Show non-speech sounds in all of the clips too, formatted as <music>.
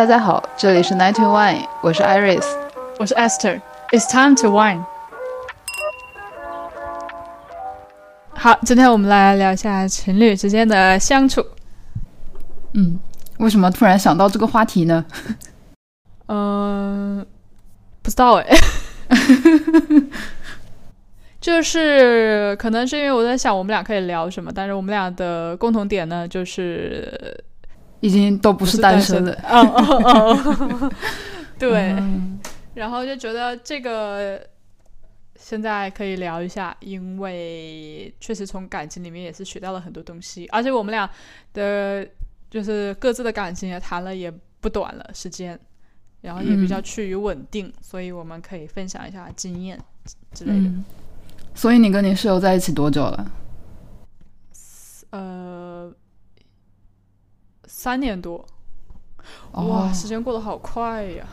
大家好，这里是 Night to Wine，我是 Iris，我是 Esther。It's time to wine。好，今天我们来聊一下情侣之间的相处。嗯，为什么突然想到这个话题呢？嗯，不知道哎。<laughs> 就是可能是因为我在想我们俩可以聊什么，但是我们俩的共同点呢，就是已经都不是单身了。<laughs> 嗯嗯嗯，对。然后就觉得这个现在可以聊一下，因为确实从感情里面也是学到了很多东西，而且我们俩的就是各自的感情也谈了也不短了时间，然后也比较趋于稳定，所以我们可以分享一下经验之类的。所以你跟你室友在一起多久了？呃，三年多。哇，时间过得好快呀！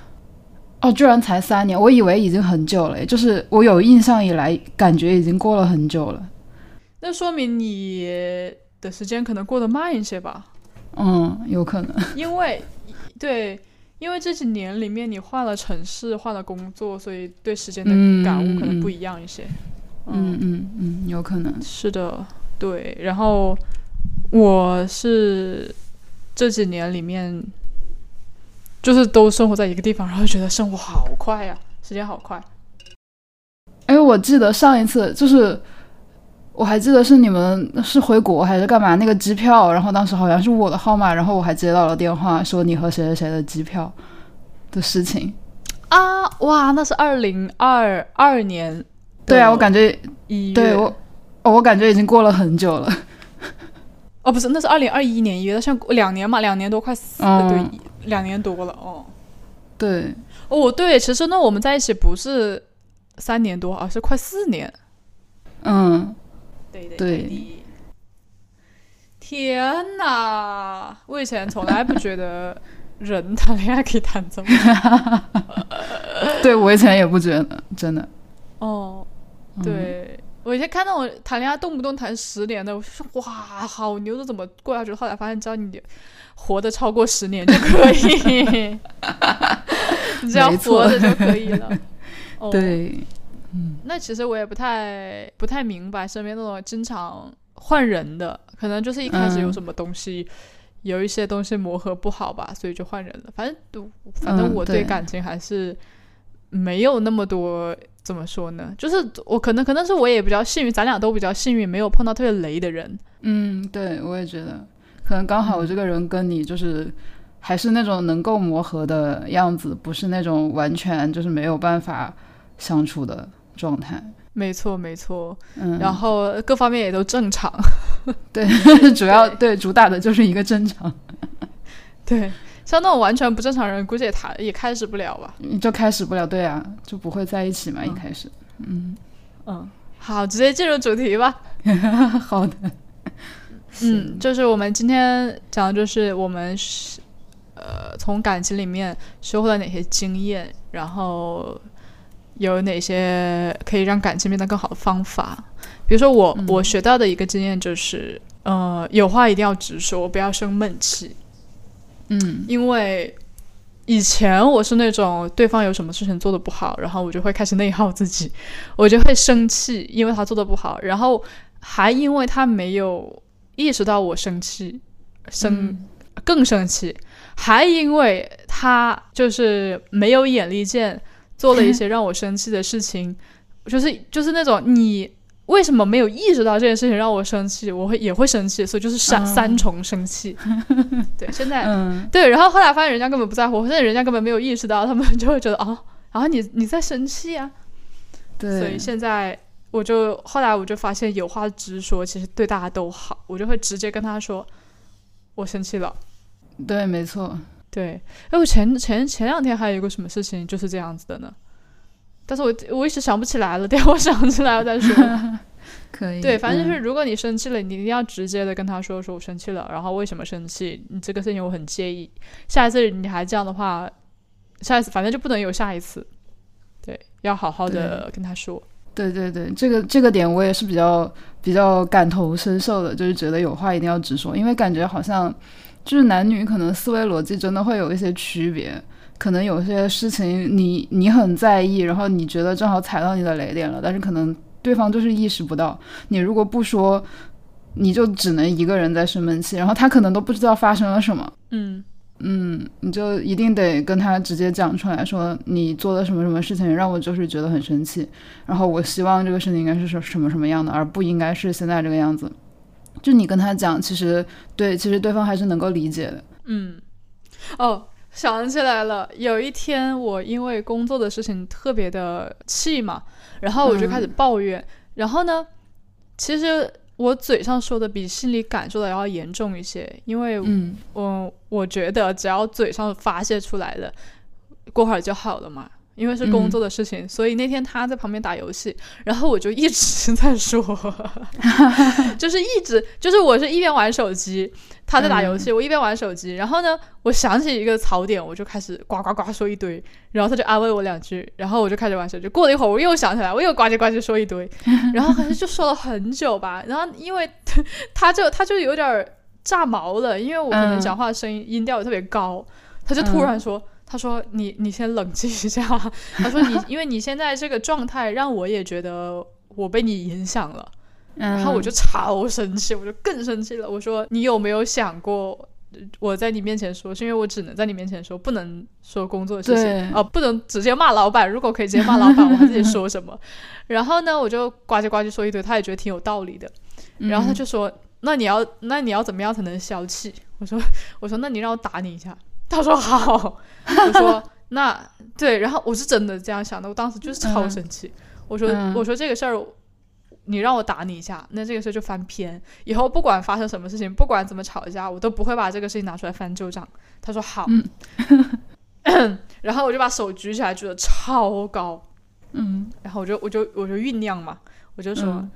哦，居然才三年，我以为已经很久了。就是我有印象以来，感觉已经过了很久了。那说明你的时间可能过得慢一些吧？嗯，有可能。因为，对，因为这几年里面你换了城市，换了工作，所以对时间的感悟可能不一样一些。嗯嗯嗯，有可能是的，对。然后我是这几年里面，就是都生活在一个地方，然后觉得生活好快呀，时间好快。哎，我记得上一次就是，我还记得是你们是回国还是干嘛？那个机票，然后当时好像是我的号码，然后我还接到了电话，说你和谁谁谁的机票的事情。啊，哇，那是二零二二年。对啊，我感觉，对我，我感觉已经过了很久了。哦，不是，那是二零二一年一月，像两年嘛，两年多，快四，对，两年多了哦。对，哦，对，其实那我们在一起不是三年多，而是快四年。嗯，对对对。天哪！我以前从来不觉得人谈恋爱可以谈这么 <laughs> 久。对我以前也不觉得，真的。哦。对我以前看到我谈恋爱动不动谈十年的，我说哇，好牛的，怎么过下去？后来发现，只要你活得超过十年就可以，<laughs> 你只要活着就可以了。<laughs> 对，嗯，那其实我也不太不太明白身边那种经常换人的，可能就是一开始有什么东西，有一些东西磨合不好吧，所以就换人了。反正都，反正我对感情还是没有那么多。怎么说呢？就是我可能可能是我也比较幸运，咱俩都比较幸运，没有碰到特别雷的人。嗯，对，我也觉得，可能刚好我这个人跟你就是还是那种能够磨合的样子，不是那种完全就是没有办法相处的状态。没错，没错。嗯，然后各方面也都正常。对，<laughs> 主要 <laughs> 对主打的就是一个正常。<laughs> 对。像那种完全不正常人，估计也谈也开始不了吧？你就开始不了，对啊，就不会在一起嘛。一开始，嗯嗯，好，直接进入主题吧。<laughs> 好的，嗯，就是我们今天讲的就是我们是呃从感情里面收获了哪些经验，然后有哪些可以让感情变得更好的方法。比如说我我学到的一个经验就是，呃，有话一定要直说，不要生闷气。嗯，因为以前我是那种对方有什么事情做的不好，然后我就会开始内耗自己，<laughs> 我就会生气，因为他做的不好，然后还因为他没有意识到我生气，生更生气，还因为他就是没有眼力见，做了一些让我生气的事情，就是就是那种你。为什么没有意识到这件事情让我生气？我会 <laughs> 也会生气，所以就是三三重生气。<laughs> 对，现在对，然后后来发现人家根本不在乎，现在人家根本没有意识到，他们就会觉得啊，然后你你在生气啊。对，所以现在我就后来我就发现有话直说，其实对大家都好。我就会直接跟他说，我生气了。对，没错。对，哎，我前前前两天还有一个什么事情就是这样子的呢？但是我我一时想不起来了，等我想起来了再说。<laughs> 可以。对，反正就是如果你生气了，你一定要直接的跟他说，说我生气了，然后为什么生气？你这个事情我很介意。下一次你还这样的话，下一次反正就不能有下一次。对，要好好的跟他说。对对对，这个这个点我也是比较比较感同身受的，就是觉得有话一定要直说，因为感觉好像就是男女可能思维逻辑真的会有一些区别，可能有些事情你你很在意，然后你觉得正好踩到你的雷点了，但是可能对方就是意识不到，你如果不说，你就只能一个人在生闷气，然后他可能都不知道发生了什么。嗯嗯，你就一定得跟他直接讲出来说，你做了什么什么事情让我就是觉得很生气，然后我希望这个事情应该是什什么什么样的，而不应该是现在这个样子。就你跟他讲，其实对，其实对方还是能够理解的。嗯，哦，想起来了，有一天我因为工作的事情特别的气嘛，然后我就开始抱怨，然后呢，其实。我嘴上说的比心里感受的要严重一些，因为嗯我我觉得只要嘴上发泄出来了，过会儿就好了嘛。因为是工作的事情，所以那天他在旁边打游戏，然后我就一直在说，<laughs> 就是一直就是我是一边玩手机，他在打游戏，我一边玩手机。然后呢，我想起一个槽点，我就开始呱呱呱说一堆，然后他就安慰我两句，然后我就开始玩手机。过了一会儿，我又想起来，我又呱唧呱唧说一堆，<laughs> 然后好像就说了很久吧。然后因为他就他就有点炸毛了，因为我可能讲话声音音调特别高，他就突然说。他说：“你你先冷静一下。<laughs> ”他说：“你因为你现在这个状态，让我也觉得我被你影响了。”然后我就超生气，我就更生气了。我说：“你有没有想过，我在你面前说，是因为我只能在你面前说，不能说工作的事情哦，不能直接骂老板。如果可以直接骂老板，我还自己说什么？” <laughs> 然后呢，我就呱唧呱唧说一堆，他也觉得挺有道理的。然后他就说：“那你要那你要怎么样才能消气？”我说：“我说那你让我打你一下。”他说好，<laughs> 我说那对，然后我是真的这样想的，我当时就是超生气。我说我说这个事儿，你让我打你一下，那这个事儿就翻篇。以后不管发生什么事情，不管怎么吵架，我都不会把这个事情拿出来翻旧账。他说好，<coughs> 然后我就把手举起来，举得超高，嗯，然后我就我就我就酝酿嘛，我就说。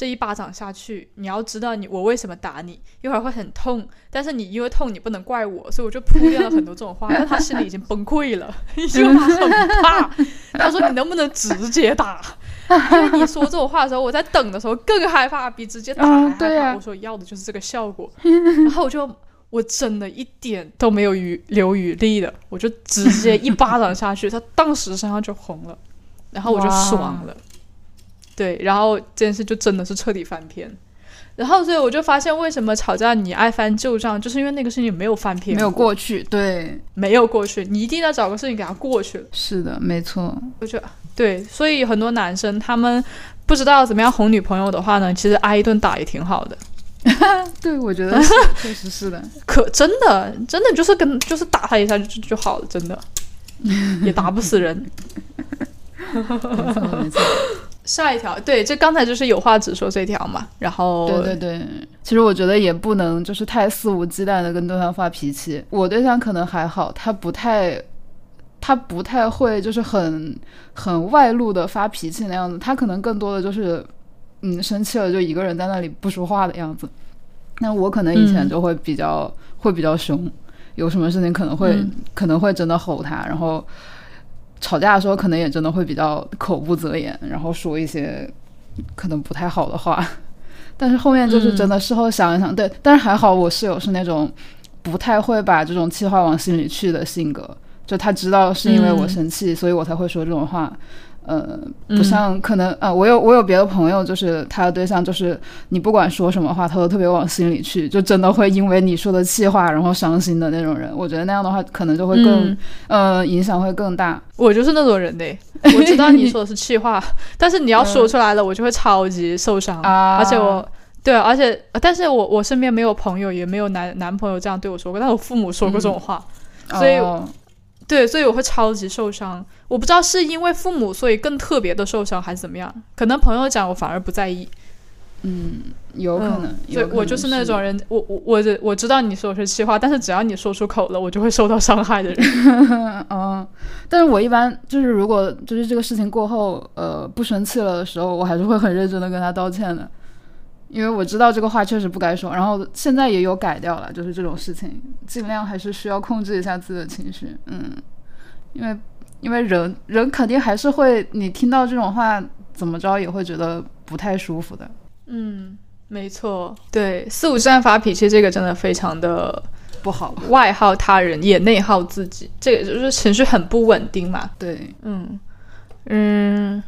这一巴掌下去，你要知道你我为什么打你，一会儿会很痛，但是你因为痛，你不能怪我，所以我就铺垫了很多这种话，但他心里已经崩溃了，<laughs> 因为他很怕。他说：“你能不能直接打？因为你说这种话的时候，我在等的时候更害怕，比直接打还害怕。”我说：“要的就是这个效果。”然后我就我真的一点都没有余留余力的，我就直接一巴掌下去，他当时身上就红了，然后我就爽了。对，然后这件事就真的是彻底翻篇，然后所以我就发现，为什么吵架你爱翻旧账，就是因为那个事情没有翻篇，没有过去，对，没有过去，你一定要找个事情给他过去了。是的，没错。我觉得对，所以很多男生他们不知道怎么样哄女朋友的话呢，其实挨一顿打也挺好的。<laughs> 对，我觉得确实是的，<laughs> 可真的真的就是跟就是打他一下就就好了，真的 <laughs> 也打不死人。没错没错。下一条，对，这刚才就是有话直说这条嘛，然后对对对，其实我觉得也不能就是太肆无忌惮的跟对方发脾气。我对象可能还好，他不太，他不太会就是很很外露的发脾气那样子，他可能更多的就是嗯生气了就一个人在那里不说话的样子。那我可能以前就会比较会比较凶，有什么事情可能会可能会真的吼他，然后。吵架的时候，可能也真的会比较口不择言，然后说一些可能不太好的话。<laughs> 但是后面就是真的事后想一想，对，但是还好我室友是那种不太会把这种气话往心里去的性格，就他知道是因为我生气，所以我才会说这种话。呃，不像可能啊，我有我有别的朋友，就是他的对象，就是你不管说什么话，他都特别往心里去，就真的会因为你说的气话然后伤心的那种人。我觉得那样的话，可能就会更呃影响会更大。我就是那种人嘞，我知道你说的是气话，<laughs> 但是你要说出来了，我就会超级受伤。而且我对，而且但是我我身边没有朋友，也没有男男朋友这样对我说过，但我父母说过这种话，所以。对，所以我会超级受伤。我不知道是因为父母，所以更特别的受伤，还是怎么样？可能朋友讲，我反而不在意。嗯，有可能。所以我就是那种人，我我我我知道你说的是气话，但是只要你说出口了，我就会受到伤害的人。嗯，<laughs> 但是我一般就是如果就是这个事情过后，呃，不生气了的时候，我还是会很认真的跟他道歉的。因为我知道这个话确实不该说，然后现在也有改掉了，就是这种事情，尽量还是需要控制一下自己的情绪，嗯，因为因为人人肯定还是会，你听到这种话，怎么着也会觉得不太舒服的。嗯，没错，对，肆无忌惮发脾气这个真的非常的不好，外耗他人也内耗自己，这个就是情绪很不稳定嘛。对，嗯。嗯，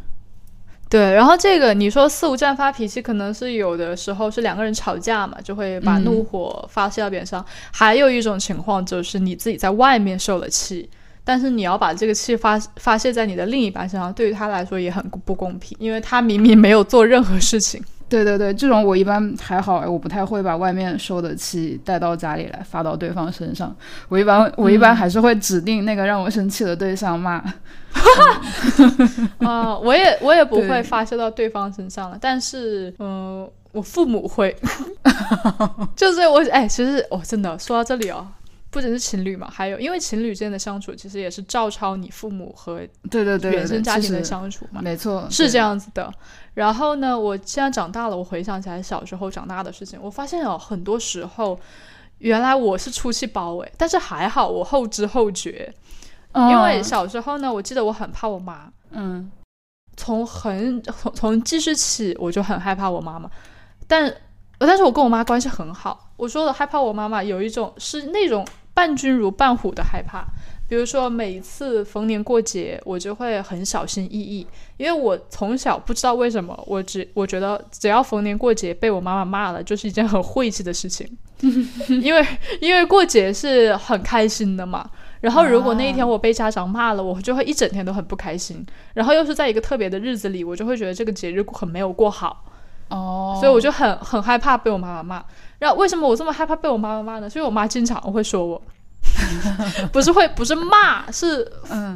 对。然后这个你说肆无忌惮发脾气，可能是有的时候是两个人吵架嘛，就会把怒火发泄到别人上。还有一种情况就是你自己在外面受了气。但是你要把这个气发发泄在你的另一半身上，对于他来说也很不公平，因为他明明没有做任何事情。对对对，这种我一般还好，我不太会把外面受的气带到家里来发到对方身上。我一般我一般还是会指定那个让我生气的对象骂。啊，<laughs> 我也我也不会发泄到对方身上了，但是嗯，我父母会，<laughs> 就是我哎，其实我真的说到这里哦。不仅是情侣嘛，还有因为情侣之间的相处，其实也是照抄你父母和对对对原生家庭的相处嘛，没错，是这样子的。然后呢，我现在长大了，我回想起来小时候长大的事情，我发现哦，很多时候原来我是出气包诶，但是还好我后知后觉，因为小时候呢，我记得我很怕我妈，嗯，从很从从记事起我就很害怕我妈妈，但但是我跟我妈关系很好。我说的害怕我妈妈有一种是那种。伴君如伴虎的害怕，比如说每一次逢年过节，我就会很小心翼翼，因为我从小不知道为什么，我只我觉得只要逢年过节被我妈妈骂了，就是一件很晦气的事情，<laughs> 因为因为过节是很开心的嘛，然后如果那一天我被家长骂了，我就会一整天都很不开心，然后又是在一个特别的日子里，我就会觉得这个节日很没有过好，哦，所以我就很很害怕被我妈妈骂。然后为什么我这么害怕被我妈妈骂呢？所以我妈经常会说我，<laughs> 不是会不是骂，是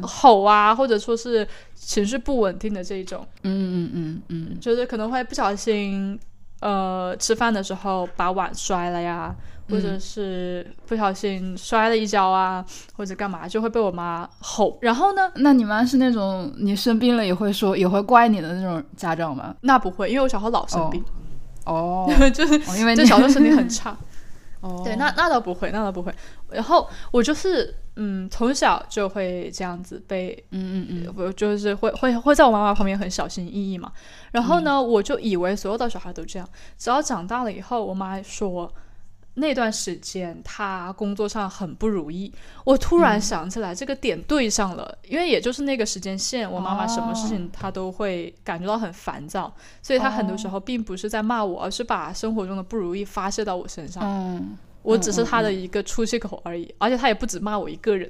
吼啊，或者说是情绪不稳定的这一种。嗯嗯嗯嗯，就是可能会不小心，呃，吃饭的时候把碗摔了呀，或者是不小心摔了一跤啊，或者干嘛，就会被我妈吼。然后呢？那你妈是那种你生病了也会说也会怪你的那种家长吗？那不会，因为我小时候老生病。哦，<laughs> 就是因为就小时候身体很差，<laughs> 哦，对，那那倒不会，那倒不会。然后我就是嗯，从小就会这样子被，嗯嗯嗯，我就是会会会在我妈妈旁边很小心翼翼嘛。然后呢，我就以为所有的小孩都这样，直到长大了以后，我妈说。那段时间他工作上很不如意，我突然想起来这个点对上了，因为也就是那个时间线，我妈妈什么事情她都会感觉到很烦躁，所以她很多时候并不是在骂我，而是把生活中的不如意发泄到我身上。嗯，我只是她的一个出气口而已，而且她也不止骂我一个人，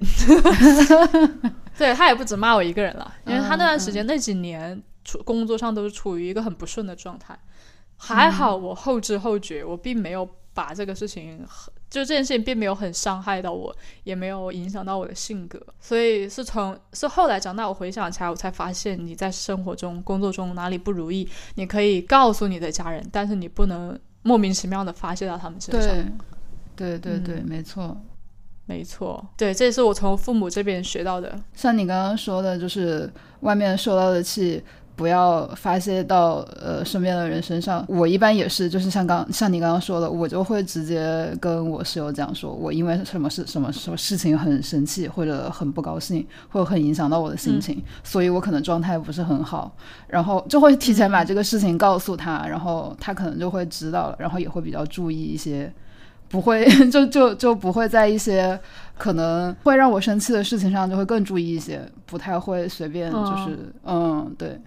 <laughs> 对他也不止骂我一个人了，因为他那段时间那几年处工作上都是处于一个很不顺的状态，还好我后知后觉，我并没有。把这个事情，就这件事情并没有很伤害到我，也没有影响到我的性格，所以是从是后来长大，我回想起来，我才发现你在生活中、工作中哪里不如意，你可以告诉你的家人，但是你不能莫名其妙的发泄到他们身上。对，对对对，没错，没错，对，这也是我从父母这边学到的。像你刚刚说的，就是外面受到的气。不要发泄到呃身边的人身上。我一般也是，就是像刚像你刚刚说的，我就会直接跟我室友这样说：我因为什么事什么什么事情很生气，或者很不高兴，或者很影响到我的心情，所以我可能状态不是很好。然后就会提前把这个事情告诉他，然后他可能就会知道了，然后也会比较注意一些，不会 <laughs> 就就就不会在一些可能会让我生气的事情上就会更注意一些，不太会随便就是嗯对。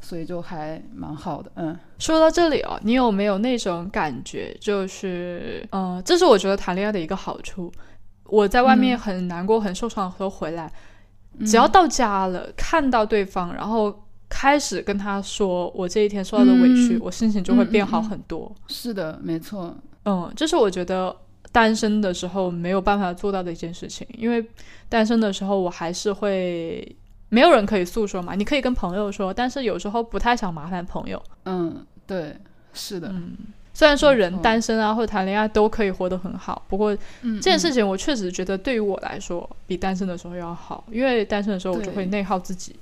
所以就还蛮好的，嗯。说到这里哦，你有没有那种感觉？就是，嗯，这是我觉得谈恋爱的一个好处。我在外面很难过、很受伤的时候回来，只要到家了，看到对方，然后开始跟他说我这一天受到的委屈，我心情就会变好很多。是的，没错。嗯，这是我觉得单身的时候没有办法做到的一件事情，因为单身的时候我还是会。没有人可以诉说嘛？你可以跟朋友说，但是有时候不太想麻烦朋友。嗯，对，是的。嗯，虽然说人单身啊或者谈恋爱都可以活得很好，不过这件事情我确实觉得对于我来说比单身的时候要好，因为单身的时候我就会内耗自己。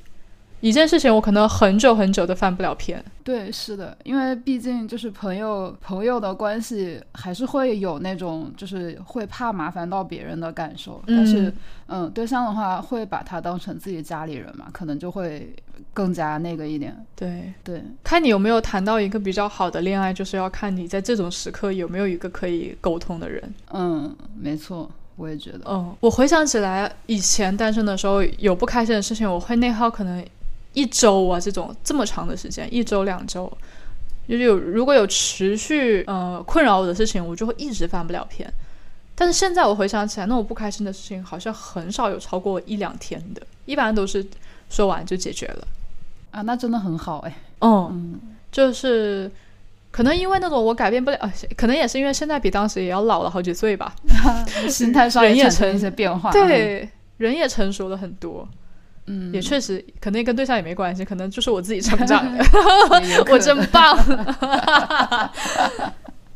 一件事情我可能很久很久都翻不了篇。对，是的，因为毕竟就是朋友朋友的关系，还是会有那种就是会怕麻烦到别人的感受。但是，嗯，对象的话会把他当成自己家里人嘛，可能就会更加那个一点。对对，看你有没有谈到一个比较好的恋爱，就是要看你在这种时刻有没有一个可以沟通的人。嗯，没错，我也觉得。嗯，我回想起来，以前单身的时候有不开心的事情，我会内耗，可能。一周啊，这种这么长的时间，一周两周，就是有如果有持续呃困扰我的事情，我就会一直翻不了篇。但是现在我回想起来，那种不开心的事情好像很少有超过一两天的，一般都是说完就解决了。啊，那真的很好哎。嗯，就是可能因为那种我改变不了，可能也是因为现在比当时也要老了好几岁吧，<laughs> 心态上也产生一些变化，对，人也成熟了很多。嗯，也确实，可能跟对象也没关系，可能就是我自己成长 <laughs> 的。我真棒。<laughs>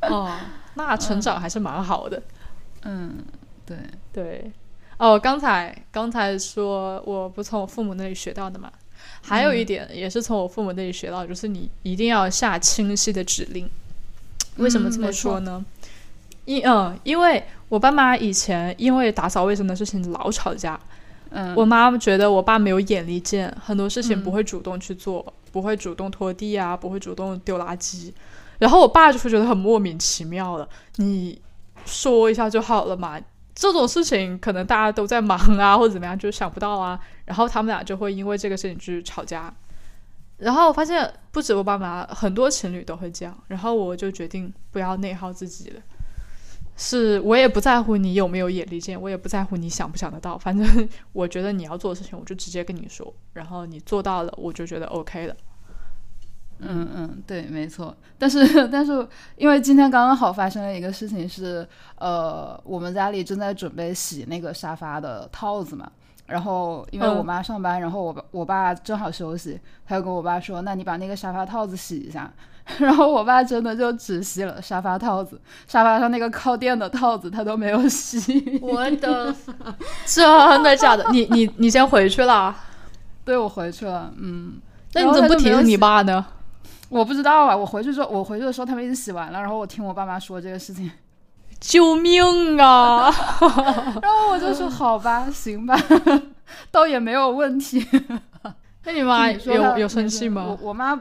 哦，那成长还是蛮好的。嗯，对对。哦，刚才刚才说我不从我父母那里学到的嘛，还有一点也是从我父母那里学到，就是你一定要下清晰的指令。为什么这么说呢？因嗯，因为我爸妈以前因为打扫卫生的事情老吵架。我妈觉得我爸没有眼力见，很多事情不会主动去做，不会主动拖地啊，不会主动丢垃圾。然后我爸就会觉得很莫名其妙的，你说一下就好了嘛，这种事情可能大家都在忙啊，或者怎么样，就想不到啊。然后他们俩就会因为这个事情去吵架。然后我发现不止我爸妈，很多情侣都会这样。然后我就决定不要内耗自己了。是我也不在乎你有没有眼力见，我也不在乎你想不想得到，反正我觉得你要做的事情，我就直接跟你说，然后你做到了，我就觉得 OK 了。嗯嗯，对，没错。但是 <laughs> 但是，因为今天刚刚好发生了一个事情，是呃，我们家里正在准备洗那个沙发的套子嘛，然后因为我妈上班，然后我我爸正好休息，他就跟我爸说，那你把那个沙发套子洗一下。然后我爸真的就只洗了沙发套子，沙发上那个靠垫的套子他都没有洗。我的，<laughs> 真的假的？你你你先回去了？对，我回去了。嗯，那你怎么不提醒你爸呢？我不知道啊。我回去之后，我回去的时候他们已经洗完了，然后我听我爸妈说这个事情，救命啊！<laughs> 然后我就说好吧，行吧，<laughs> 倒也没有问题。那你妈有有生气吗？我我妈。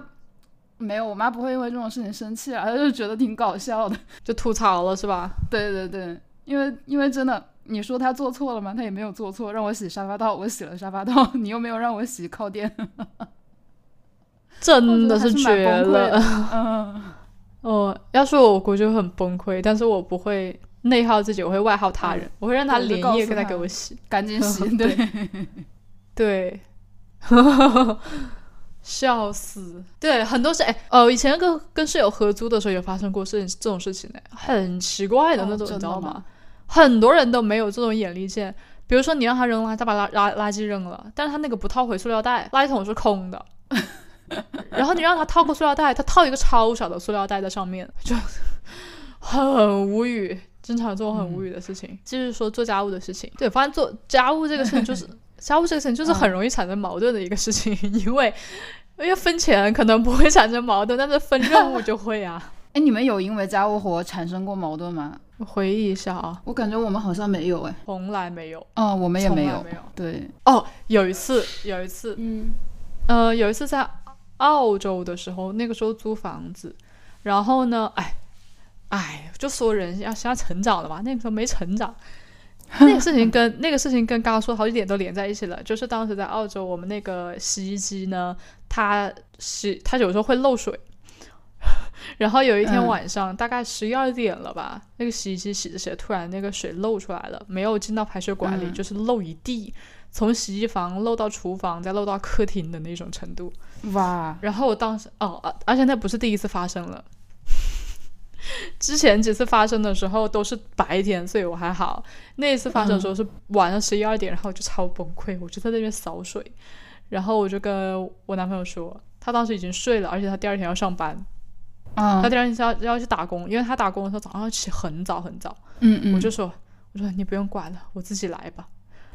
没有，我妈不会因为这种事情生气啊，她就觉得挺搞笑的，<laughs> 就吐槽了是吧？对对对，因为因为真的，你说她做错了吗？她也没有做错，让我洗沙发套，我洗了沙发套，<laughs> 你又没有让我洗靠垫，<laughs> 真的是绝了。嗯，哦，要是我，我估计会很崩溃，但是我不会内耗自己，我会外耗他人，我会让他连夜给他给我洗，赶紧洗，对对。笑死！对，很多是哎哦，以前跟跟室友合租的时候也发生过事情这种事情呢，很奇怪的那种，你知道吗？很多人都没有这种眼力见。比如说你让他扔垃圾，他把垃垃垃圾扔了，但是他那个不套回塑料袋，垃圾桶是空的。<laughs> 然后你让他套个塑料袋，他套一个超小的塑料袋在上面，就很无语。经常做很无语的事情。继续说做家务的事情，对，发现做家务这个事情就是。家务这个事情就是很容易产生矛盾的一个事情，<laughs> 因为因为分钱可能不会产生矛盾，但是分任务就会啊。<laughs> 哎，你们有因为家务活产生过矛盾吗？回忆一下啊，我感觉我们好像没有，哎，从来没有。嗯，我们也没有，没有。对，哦，有一次，有一次，嗯，呃，有一次在澳洲的时候，那个时候租房子，然后呢，哎，哎，就说人要先要成长了嘛，那个时候没成长。<laughs> 那个事情跟那个事情跟刚刚说好几点都连在一起了，就是当时在澳洲，我们那个洗衣机呢，它洗它有时候会漏水，<laughs> 然后有一天晚上大概十一二点了吧，那个洗衣机洗着洗着，突然那个水漏出来了，没有进到排水管里，就是漏一地，从洗衣房漏到厨房，再漏到客厅的那种程度。哇！然后我当时哦，而且那不是第一次发生了。<laughs> 之前几次发生的时候都是白天，所以我还好。那一次发生的时候是晚上十一二点，然后我就超崩溃，我就在那边扫水。然后我就跟我男朋友说，他当时已经睡了，而且他第二天要上班。他第二天要要去打工，因为他打工的时候早上要起很早很早。嗯嗯。我就说，我说你不用管了，我自己来吧。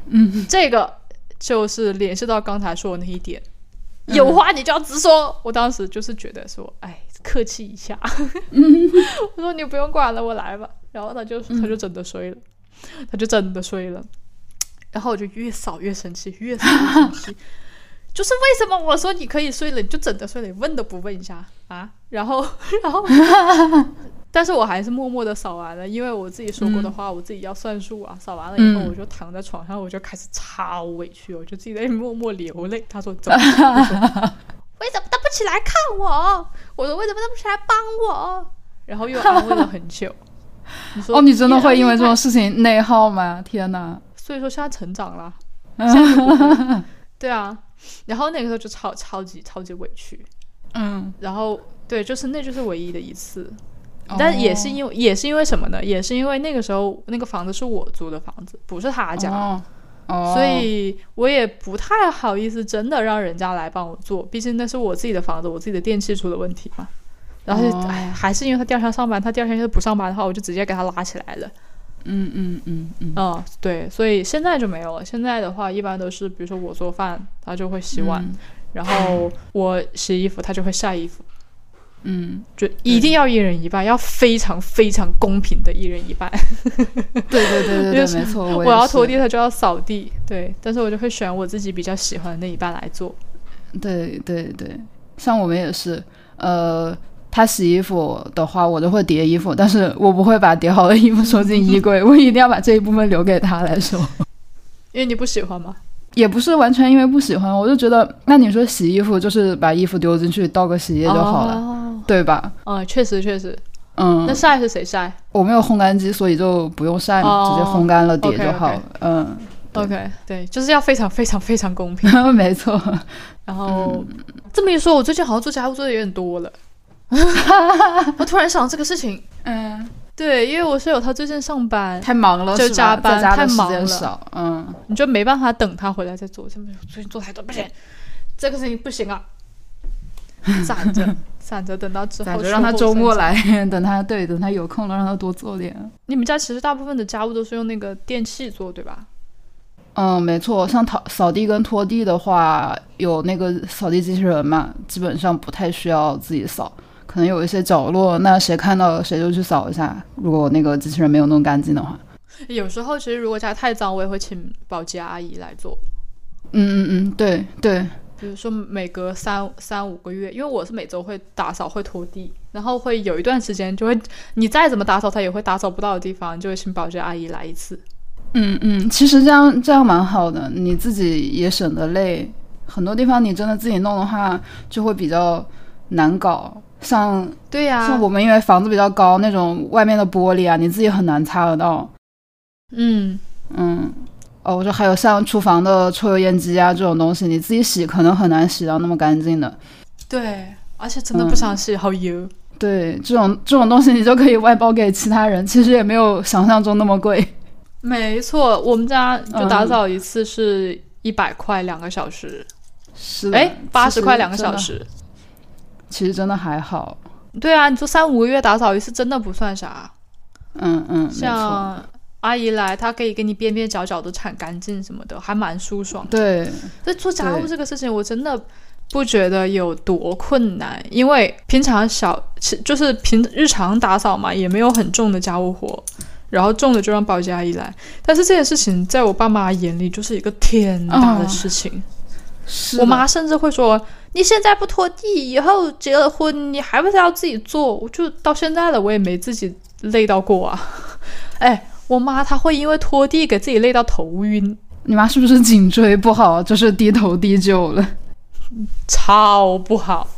嗯。这个就是联系到刚才说的那一点，有话你就要直说。我当时就是觉得说，哎，客气一下。<laughs> 我说你不用管了，我来吧。然后他就他就真的睡了，他就真的睡了。然后我就越扫越生气，越扫越生气。<laughs> 就是为什么我说你可以睡了，你就真的睡了，你问都不问一下啊？然后，然后，<laughs> 但是我还是默默的扫完了，因为我自己说过的话，我自己要算数啊。扫完了以后，我就躺在床上，我就开始超委屈，我就自己在默默流泪。他说怎么？为什么他不起来看我？我说为什么他不起来帮我？然后又 <laughs> 安慰了很久。你说哦，你真的会因为这种事情内耗吗？天哪！所以说现在成长了，<laughs> 对啊。然后那个时候就超超级超级委屈，嗯，然后对，就是那就是唯一的一次，但也是因为也是因为什么呢？也是因为那个时候那个房子是我租的房子，不是他家，哦，所以我也不太好意思真的让人家来帮我做，毕竟那是我自己的房子，我自己的电器出了问题嘛。然后哎，还是因为他第二天上班，他第二天要是不上班的话，我就直接给他拉起来了。嗯嗯嗯嗯，哦，对，所以现在就没有了。现在的话，一般都是比如说我做饭，他就会洗碗，然后我洗衣服，他就会晒衣服。嗯，就一定要一人一半，要非常非常公平的一人一半。对对对对对，没错。我要拖地，他就要扫地。对，但是我就会选我自己比较喜欢的那一半来做。对对对，像我们也是，呃。他洗衣服的话，我就会叠衣服，但是我不会把叠好的衣服收进衣柜，<laughs> 我一定要把这一部分留给他来收。因为你不喜欢吗？也不是完全因为不喜欢，我就觉得，那你说洗衣服就是把衣服丢进去倒个洗衣液就好了，对吧？嗯，确实确实。嗯，那晒是谁晒？我没有烘干机，所以就不用晒嘛，直接烘干了叠就好。嗯，OK，对，就是要非常非常非常公平，<laughs> 没错。然后这么一说，我最近好像做家务做的有点多了。<laughs> 我突然想到这个事情，嗯，对，因为我室友他最近上班太忙了，就加班太忙了，嗯，你就没办法等他回来再做。最近做太多不行，这个事情不行啊，<laughs> 攒着攒着，等到之后让他周末来，<laughs> 等他对，等他有空了让他多做点。你们家其实大部分的家务都是用那个电器做，对吧？嗯，没错，像扫扫地跟拖地的话，有那个扫地机器人嘛，基本上不太需要自己扫。可能有一些角落，那谁看到谁就去扫一下。如果那个机器人没有弄干净的话，有时候其实如果家太脏，我也会请保洁阿姨来做。嗯嗯嗯，对对。比如说每隔三三五个月，因为我是每周会打扫会拖地，然后会有一段时间就会你再怎么打扫它也会打扫不到的地方，就会请保洁阿姨来一次。嗯嗯，其实这样这样蛮好的，你自己也省得累。很多地方你真的自己弄的话，就会比较难搞。像对呀，像我们因为房子比较高，那种外面的玻璃啊，你自己很难擦得到。嗯嗯，哦，我说还有像厨房的抽油烟机啊这种东西，你自己洗可能很难洗到那么干净的。对，而且真的不想洗，好油。对，这种这种东西你就可以外包给其他人，其实也没有想象中那么贵。<laughs> 没错，我们家就打扫一次是一百块两个小时，是哎八十块两个小时。其实真的还好，对啊，你说三五个月打扫一次真的不算啥，嗯嗯，像阿姨来，她可以给你边边角角都铲干净什么的，还蛮舒爽的。对，这做家务这个事情，我真的不觉得有多困难，因为平常小，就是平日常打扫嘛，也没有很重的家务活，然后重的就让保洁阿姨来。但是这件事情在我爸妈眼里就是一个天大的事情，我妈甚至会说。你现在不拖地，以后结了婚，你还不是要自己做？我就到现在了，我也没自己累到过啊。哎，我妈她会因为拖地给自己累到头晕。你妈是不是颈椎不好，就是低头低久了？超不好，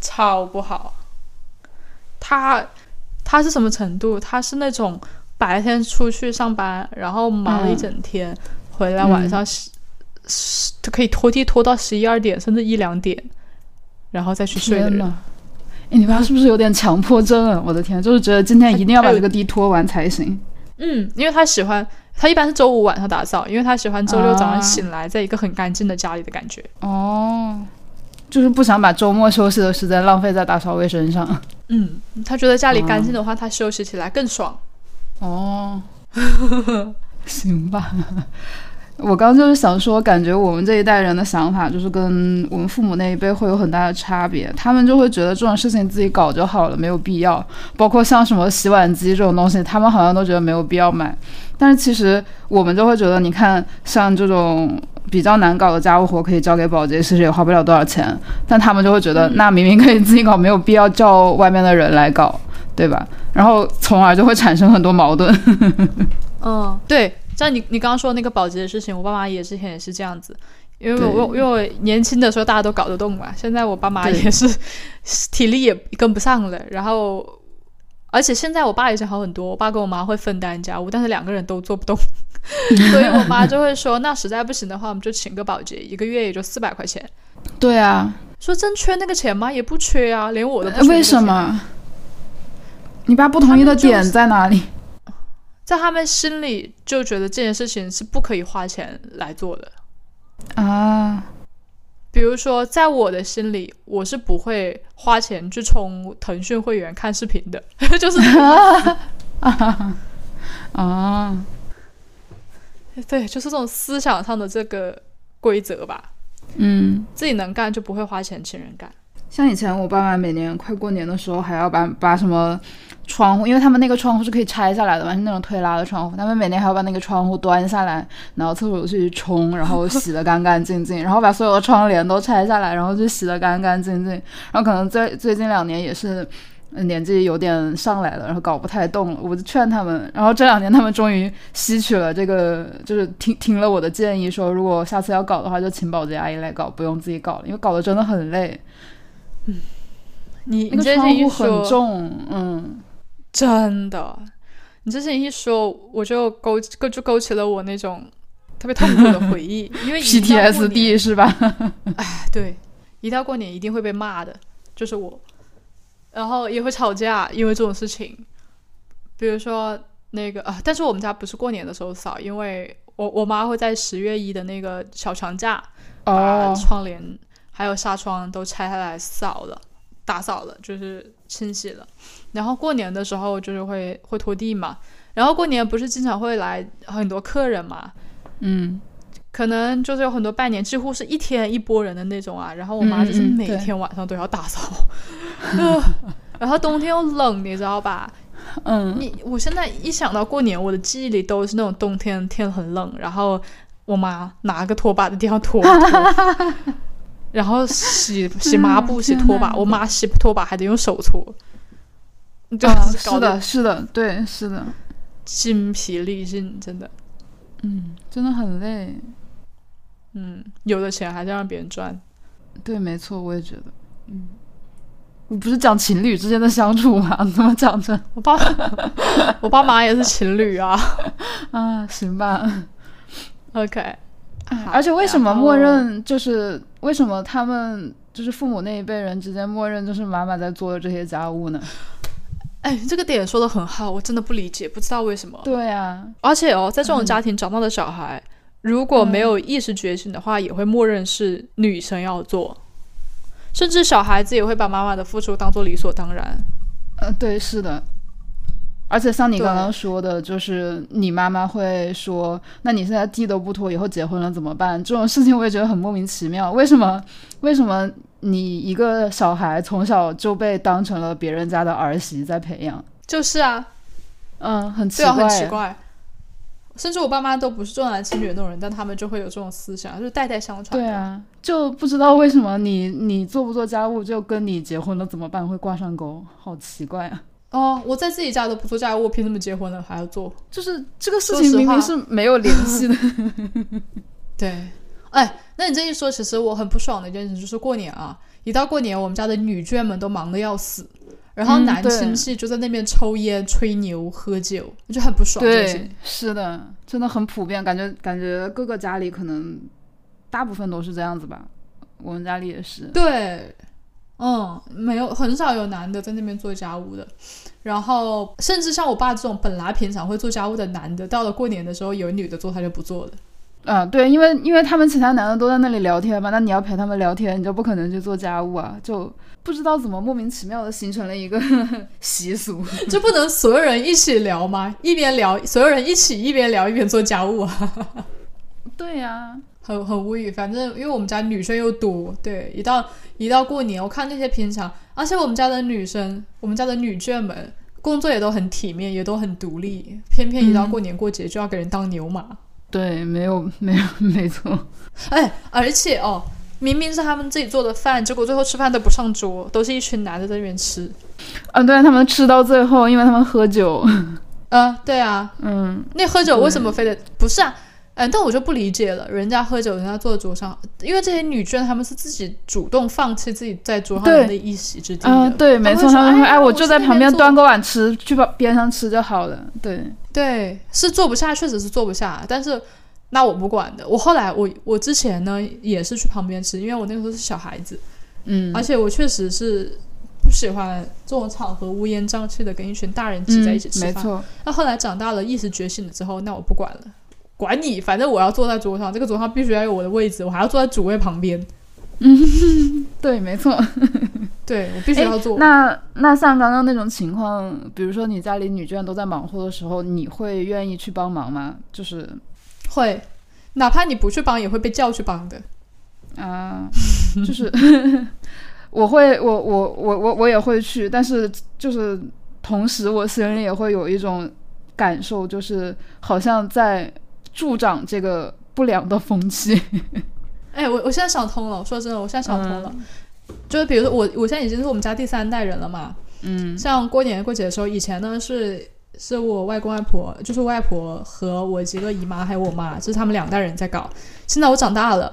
超不好。她她是什么程度？她是那种白天出去上班，然后忙了一整天，回来晚上十十就可以拖地拖到十一二点，甚至一两点，然后再去睡的人。哎，你妈是不是有点强迫症啊？我的天，就是觉得今天一定要把这个地拖完才行。嗯，因为他喜欢，他一般是周五晚上打扫，因为他喜欢周六早上醒来，在一个很干净的家里的感觉。哦，就是不想把周末休息的时间浪费在打扫卫生上。嗯，他觉得家里干净的话，他休息起来更爽。哦，<laughs> 行吧。我刚就是想说，感觉我们这一代人的想法就是跟我们父母那一辈会有很大的差别。他们就会觉得这种事情自己搞就好了，没有必要。包括像什么洗碗机这种东西，他们好像都觉得没有必要买。但是其实我们就会觉得，你看像这种比较难搞的家务活，可以交给保洁，其实也花不了多少钱。但他们就会觉得，那明明可以自己搞，没有必要叫外面的人来搞，对吧？然后从而就会产生很多矛盾。<laughs> 嗯，对。像你你刚刚说那个保洁的事情，我爸妈也之前也是这样子，因为我因为我年轻的时候大家都搞得动嘛，现在我爸妈也是 <laughs> 体力也跟不上了，然后而且现在我爸已经好很多，我爸跟我妈会分担家务，但是两个人都做不动，<laughs> 所以我妈就会说，那实在不行的话，我们就请个保洁，一个月也就四百块钱。对啊，说真缺那个钱吗？也不缺啊，连我都不缺为什么？你爸不同意的点在哪里？在他们心里就觉得这件事情是不可以花钱来做的啊。比如说，在我的心里，我是不会花钱去充腾讯会员看视频的，<laughs> 就是啊 <laughs> 啊，对，就是这种思想上的这个规则吧。嗯，自己能干就不会花钱请人干。像以前我爸妈每年快过年的时候，还要把把什么。窗户，因为他们那个窗户是可以拆下来的嘛，是那种推拉的窗户。他们每年还要把那个窗户端下来，然后厕所去冲，然后洗得干干净净，然后把所有的窗帘都拆下来，然后就洗得干干净净。然后可能最最近两年也是年纪有点上来了，然后搞不太动了。我就劝他们，然后这两年他们终于吸取了这个，就是听听了我的建议，说如果下次要搞的话，就请保洁阿姨来搞，不用自己搞了，因为搞得真的很累。嗯，你那个窗户很重，嗯。真的，你之前一说，我就勾勾就勾起了我那种特别痛苦的回忆，因为 PTSD 是吧？<laughs> 哎，对，一到过年一定会被骂的，就是我，然后也会吵架，因为这种事情。比如说那个啊，但是我们家不是过年的时候扫，因为我我妈会在十月一的那个小长假把窗帘还有纱窗都拆下来扫了，打扫了，就是清洗了。然后过年的时候就是会会拖地嘛，然后过年不是经常会来很多客人嘛，嗯，可能就是有很多拜年，几乎是一天一波人的那种啊。然后我妈就是每天晚上都要打扫，<laughs> 然后冬天又冷，你知道吧？嗯，你我现在一想到过年，我的记忆里都是那种冬天天很冷，然后我妈拿个拖把在地上拖，然后洗洗抹布、洗拖把，我妈洗拖把还得用手搓。啊，是的，是的，对，是的，筋疲力尽，真的，嗯，真的很累，嗯，有的钱还是让别人赚，对，没错，我也觉得，嗯，你不是讲情侣之间的相处吗？怎么讲着我爸，我爸妈也是情侣啊，<laughs> 啊，行吧，OK，而且为什么默认就是为什么他们就是父母那一辈人之间默认就是妈妈在做这些家务呢？哎，这个点说的很好，我真的不理解，不知道为什么。对呀，而且哦，在这种家庭长大的小孩，如果没有意识觉醒的话，也会默认是女生要做，甚至小孩子也会把妈妈的付出当做理所当然。呃，对，是的。而且像你刚刚说的，就是你妈妈会说：“那你现在地都不拖，以后结婚了怎么办？”这种事情我也觉得很莫名其妙。为什么？<laughs> 为什么？你一个小孩从小就被当成了别人家的儿媳在培养，就是啊，嗯，很奇怪，很奇怪。甚至我爸妈都不是重男轻女的那种人，但他们就会有这种思想，就是代代相传。对啊，就不知道为什么你你做不做家务就跟你结婚了怎么办会挂上钩，好奇怪啊！哦，我在自己家都不做家务，我凭什么结婚了还要做？就是这个事情明明是没有联系的。<laughs> <laughs> 对。哎，那你这一说，其实我很不爽的一件事就是过年啊，一到过年，我们家的女眷们都忙得要死，然后男亲戚就在那边抽烟、吹牛、喝酒，就很不爽。对，是的，真的很普遍，感觉感觉各个家里可能大部分都是这样子吧，我们家里也是。对，嗯，没有很少有男的在那边做家务的，然后甚至像我爸这种本来平常会做家务的男的，到了过年的时候有女的做，他就不做了。嗯，对，因为因为他们其他男的都在那里聊天嘛，那你要陪他们聊天，你就不可能去做家务啊，就不知道怎么莫名其妙的形成了一个习俗，<laughs> 就不能所有人一起聊吗？一边聊，所有人一起一边聊一边做家务啊？<laughs> <laughs> 对呀、很很无语。反正因为我们家女生又多，对，一到一到过年，我看那些平常，而且我们家的女生，我们家的女眷们工作也都很体面，也都很独立，偏偏一到嗯过年过节就要给人当牛马。对，没有没有没错，哎，而且哦，明明是他们自己做的饭，结果最后吃饭都不上桌，都是一群男的在那边吃。啊，对他们吃到最后，因为他们喝酒，啊，对啊，嗯，那喝酒为什么非得不是啊？嗯，但我就不理解了，人家喝酒，人家坐在桌上，因为这些女眷她们是自己主动放弃自己在桌上对的一席之地的。啊，对，没错，他们会哎，我我就在旁边端个碗吃，去旁边上吃就好了，对，对，是坐不下，确实是坐不下，但是那我不管的。我后来我我之前呢也是去旁边吃，因为我那个时候是小孩子，嗯，而且我确实是不喜欢这种场合乌烟瘴气的跟一群大人挤在一起吃饭。嗯没错，那后来长大了，意识觉醒了之后，那我不管了，管你，反正我要坐在桌上，这个桌上必须要有我的位置，我还要坐在主位旁边，嗯对，没错。<laughs> 对我必须要坐。那那像刚刚那种情况，比如说你家里女眷都在忙活的时候，你会愿意去帮忙吗？就是会，哪怕你不去帮，也会被叫去帮的。啊、就是 <laughs> 我会，我我我我我也会去，但是就是同时我心里也会有一种感受，就是好像在助长这个不良的风气。<laughs> 哎，我我现在想通了，说真的，我现在想通了。就是比如说我，我现在已经是我们家第三代人了嘛。嗯像过年过节的时候，以前呢是是我外公外婆，就是外婆和我几个姨妈还有我妈，就是他们两代人在搞。现在我长大了，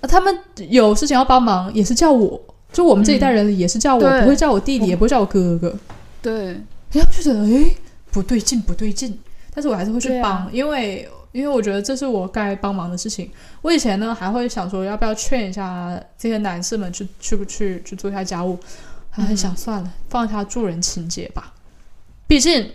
那他们有事情要帮忙，也是叫我，就我们这一代人也是叫我，对不会叫我弟弟，也不会叫我哥哥。对，然后就觉得哎不对劲，不对劲，但是我还是会去帮，因为因为我觉得这是我该帮忙的事情。我以前呢还会想说要不要劝一下这些男士们去去不去去做一下家务，还很想算了，放下助人情节吧。毕竟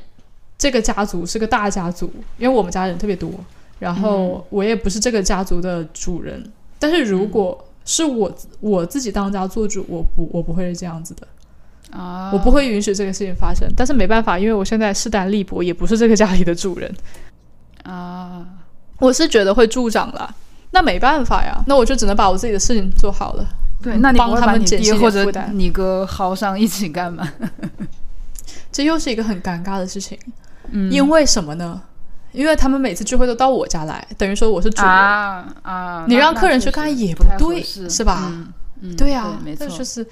这个家族是个大家族，因为我们家人特别多，然后我也不是这个家族的主人。但是如果是我我自己当家做主，我不我不会是这样子的。啊，我不会允许这个事情发生，但是没办法，因为我现在势单力薄，也不是这个家里的主人，啊，我是觉得会助长了。那没办法呀，那我就只能把我自己的事情做好了。对，那你帮他们减轻负担你哥薅上一起干嘛？<laughs> 这又是一个很尴尬的事情，嗯因为什么呢？因为他们每次聚会都到我家来，等于说我是主人，啊啊，那你让客人去看也不对，适是吧？嗯嗯，对呀、没错，就是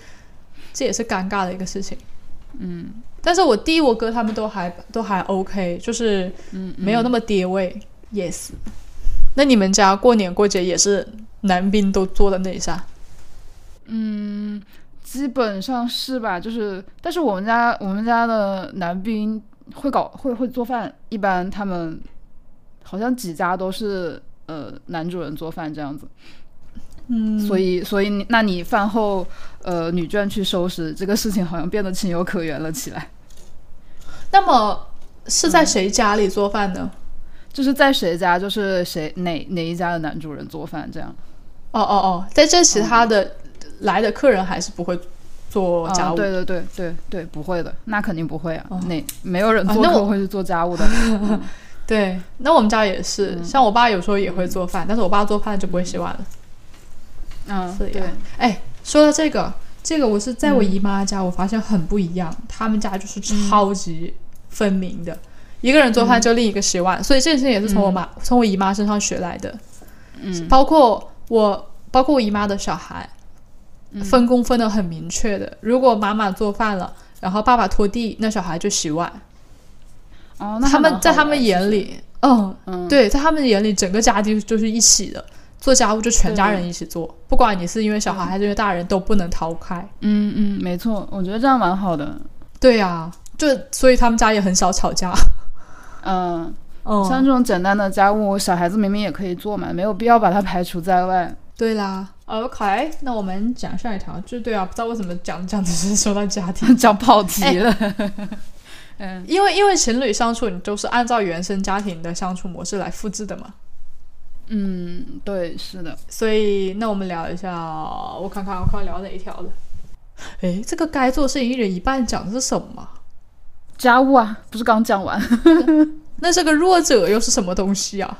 这也是尴尬的一个事情。嗯但是我弟我哥他们都还都还 OK，就是，没有那么跌位。yes，那你们家过年过节也是男宾都坐的那一下？嗯，基本上是吧？就是，但是我们家我们家的男兵会搞会会做饭，一般他们好像几家都是呃男主人做饭这样子，嗯，所以所以你那你饭后呃女眷去收拾这个事情好像变得情有可原了起来。那么是在谁家里做饭呢？就是在谁家，就是谁哪哪一家的男主人做饭这样。哦哦哦，在这其他的、来的客人还是不会做家啊，务。对对对对对，不会的，那肯定不会啊，哦那没有人做啊那我客会去做家务的。<laughs> 对那我们家也是，嗯像我爸有时候也会做饭，但是我爸做饭就不会洗碗了。嗯，对。呀，哎，说到这个，这个我是在我嗯。姨妈家，我发现很不一样，他们家就是超级分明的，一个人做饭就另一个洗碗，所以这件事情也是从我妈、从我姨妈身上学来的。嗯。包括我，包括我姨妈的小孩，嗯。分工分的很明确的。如果妈妈做饭了，然后爸爸拖地，那小孩就洗碗。哦，那。他们在他们，眼里，嗯，嗯，对，在他们眼里，整个家庭就是一起的，做家务就全家人一起做，不管你是因为小孩还是因为大人，都不能逃开。嗯嗯，没错，我觉得这样蛮好的。对呀、就所以他们家也很少吵架。<laughs> 嗯，嗯，像这种简单的家务，小孩子明明也可以做嘛，没有必要把它排除在外。对啦。OK，那我们讲下一条，就对啊，不知道为什么讲讲只是说到家庭，<laughs> 讲跑题了。嗯因为因为情侣相处，你都是按照原生家庭的相处模式来复制的嘛。嗯，对，是的。所以，那我们聊一下，我看看我看聊哪一条了。诶，这个该做事情一人一半讲的是什么？家务啊，不是刚讲完？<laughs> 那这个弱者又是什么东西啊？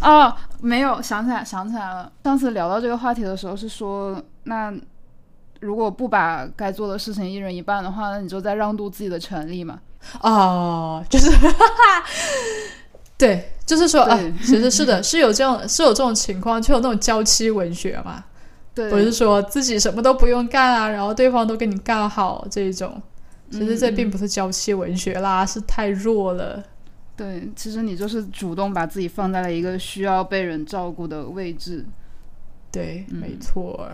哦，没有，想起来，想起来了。上次聊到这个话题的时候是说，那如果不把该做的事情一人一半的话，那你就在让渡自己的权利嘛。哦，就是，<laughs> 对，就是说啊，其实是的，<laughs> 是有这种是有这种情况，就有那种娇妻文学嘛。对，不是说自己什么都不用干啊，然后对方都给你干好这一种。其实这并不是娇妻文学啦，是太弱了。对，其实你就是主动把自己放在了一个需要被人照顾的位置。对，没错。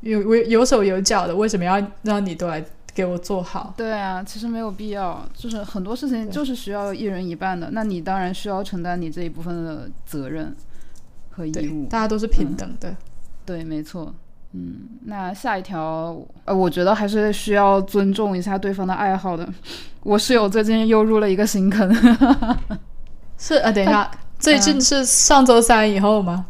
有有有手有脚的，为什么要让你都来给我做好？对啊，其实没有必要。就是很多事情就是需要一人一半的，那你当然需要承担你这一部分的责任和义务。大家都是平等的。对，没错。嗯，那下一条，呃，我觉得还是需要尊重一下对方的爱好的。我室友最近又入了一个新坑，是啊，等一下，最近是上周三以后吗？